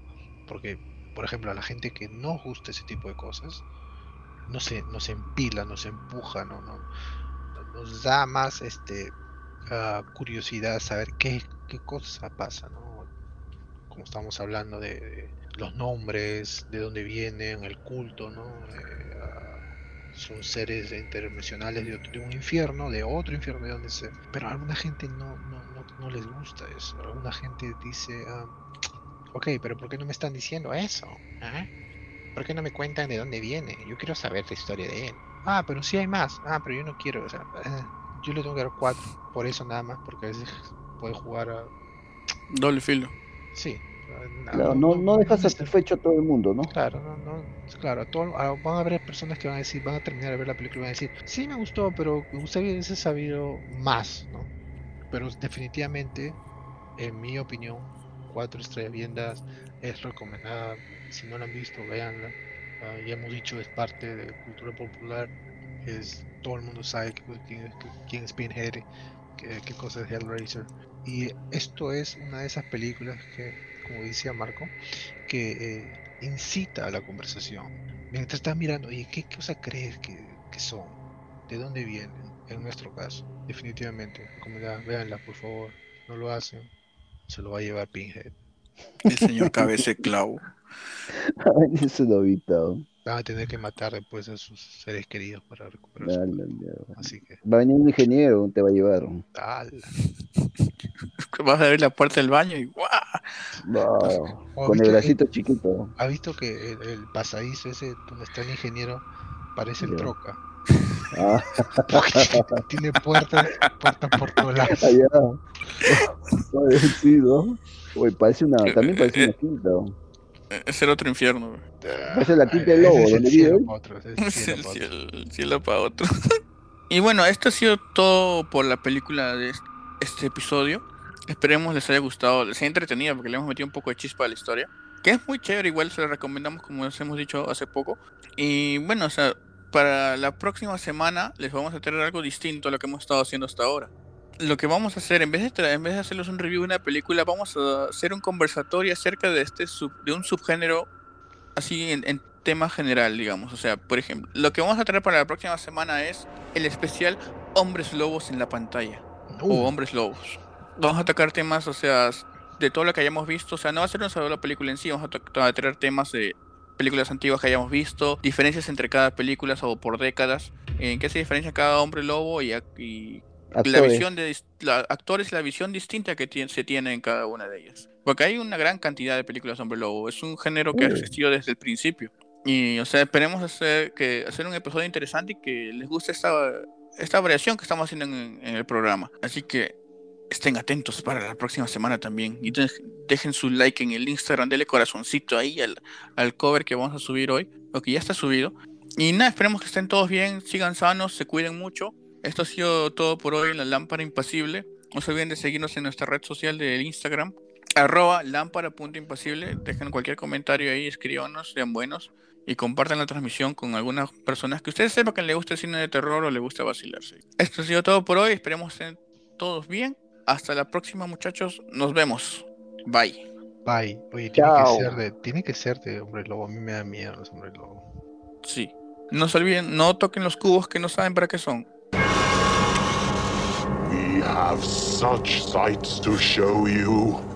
porque, por ejemplo, a la gente que no gusta ese tipo de cosas, no se, no se empila, no se empuja, no, no, nos da más este ah, curiosidad saber qué, qué cosa pasa, ¿no? Como estamos hablando de, los nombres, de dónde vienen, el culto, ¿no? Eh, ah, son seres interdimensionales de, de un infierno, de otro infierno, de donde sea. Pero a alguna gente no, no, no, les gusta eso. Alguna gente dice, ah, ok, pero ¿por qué no me están diciendo eso? ¿Ah? ¿Por qué no me cuentan de dónde viene? Yo quiero saber la historia de él. Ah, pero sí hay más. Ah, pero yo no quiero. Ah, yo le tengo que dar 4 por eso nada más, porque a veces puede jugar a... Doble filo. Sí. a- Claro, no, no deja satisfecho a todo el mundo, ¿no? Claro, no, no, claro, a todo- a- van a haber personas que van a decir, van a terminar de ver la película y van a decir, sí me gustó, pero me gustaría hubiese sabido más, ¿no? Pero definitivamente, en mi opinión, cuatro estrellas bien dadas es recomendada. Si no la han visto, véanla. Ah, ya hemos dicho, es parte de cultura popular. Es, todo el mundo sabe que- quién, quién es Pinhead, qué, qué cosa es Hellraiser. Y esto es una de esas películas que, como decía Marco, que eh, incita a la conversación. Mientras estás mirando, ¿y qué cosa crees que, que son? ¿De dónde vienen? En nuestro caso, definitivamente. Comunidad, véanla, por favor. No lo hacen, se lo va a llevar Pinhead. El señor cabeza de clavo. (laughs) Ay, ese novito. Van a tener que matar después a sus seres queridos para recuperar su Dale, cuerpo. mierda. Así que, Va a venir un ingeniero, te va a llevar. dale. (laughs) Vas a abrir la puerta del baño y ¡guau! Va, ¿O Con el bracito chiquito. ¿Has visto que el, el pasadizo ese donde está el ingeniero parece el troca? (laughs) Ah, (laughs) tiene puertas, puertas por todos lados. allá. Sí, ¿no? Oye, parece una, también parece una quinta. Es el otro infierno. güey. Parece la quinta del lobo, es el donde cielo vive. es el (laughs) Es cielo el cielo, el cielo para otro. (laughs) y bueno, esto ha sido todo por la película de est- este episodio. Esperemos les haya gustado, les haya entretenido porque le hemos metido un poco de chispa a la historia. Que es muy chévere, igual se la recomendamos como les hemos dicho hace poco. Y bueno, o sea, para la próxima semana les vamos a traer algo distinto a lo que hemos estado haciendo hasta ahora. Lo que vamos a hacer, en vez de, en vez de hacerles un review de una película, vamos a hacer un conversatorio acerca de este sub- de un subgénero así en, en tema general, digamos. O sea, por ejemplo, lo que vamos a traer para la próxima semana es el especial Hombres Lobos en la pantalla Uh, o Hombres Lobos. Vamos a tocar temas, o sea, de todo lo que hayamos visto. O sea, no va a ser una sola película en sí, vamos a, traer temas de películas antiguas que hayamos visto, diferencias entre cada película o por décadas, en qué se diferencia cada hombre lobo y, ac- y la Actores. visión de la- actores la visión distinta que se tiene en cada una de ellas. Porque hay una gran cantidad de películas hombre lobo, es un género que ha existido desde el principio. Y o sea, esperemos hacer que hacer un episodio interesante y que les guste esta, esta variación que estamos haciendo en, en el programa. Así que estén atentos para la próxima semana también. Y de- dejen su like en el Instagram, denle corazoncito ahí al, al cover que vamos a subir hoy, o que ya está subido. Y nada, esperemos que estén todos bien, sigan sanos, se cuiden mucho. Esto ha sido todo por hoy en la lámpara impasible. No se olviden de seguirnos en nuestra red social de Instagram, arroba lámpara.impasible. Dejen cualquier comentario ahí, escríbanos, sean buenos y compartan la transmisión con algunas personas que ustedes sepan que les gusta el cine de terror o les gusta vacilarse. Esto ha sido todo por hoy, esperemos que estén todos bien. Hasta la próxima muchachos, nos vemos. Bye. Bye. Oye, tiene Chao. que ser de, tiene que ser de hombre lobo. A mí me da miedo los hombres lobo. Sí. No se olviden, no toquen los cubos que no saben para qué son. We have such sights to show you.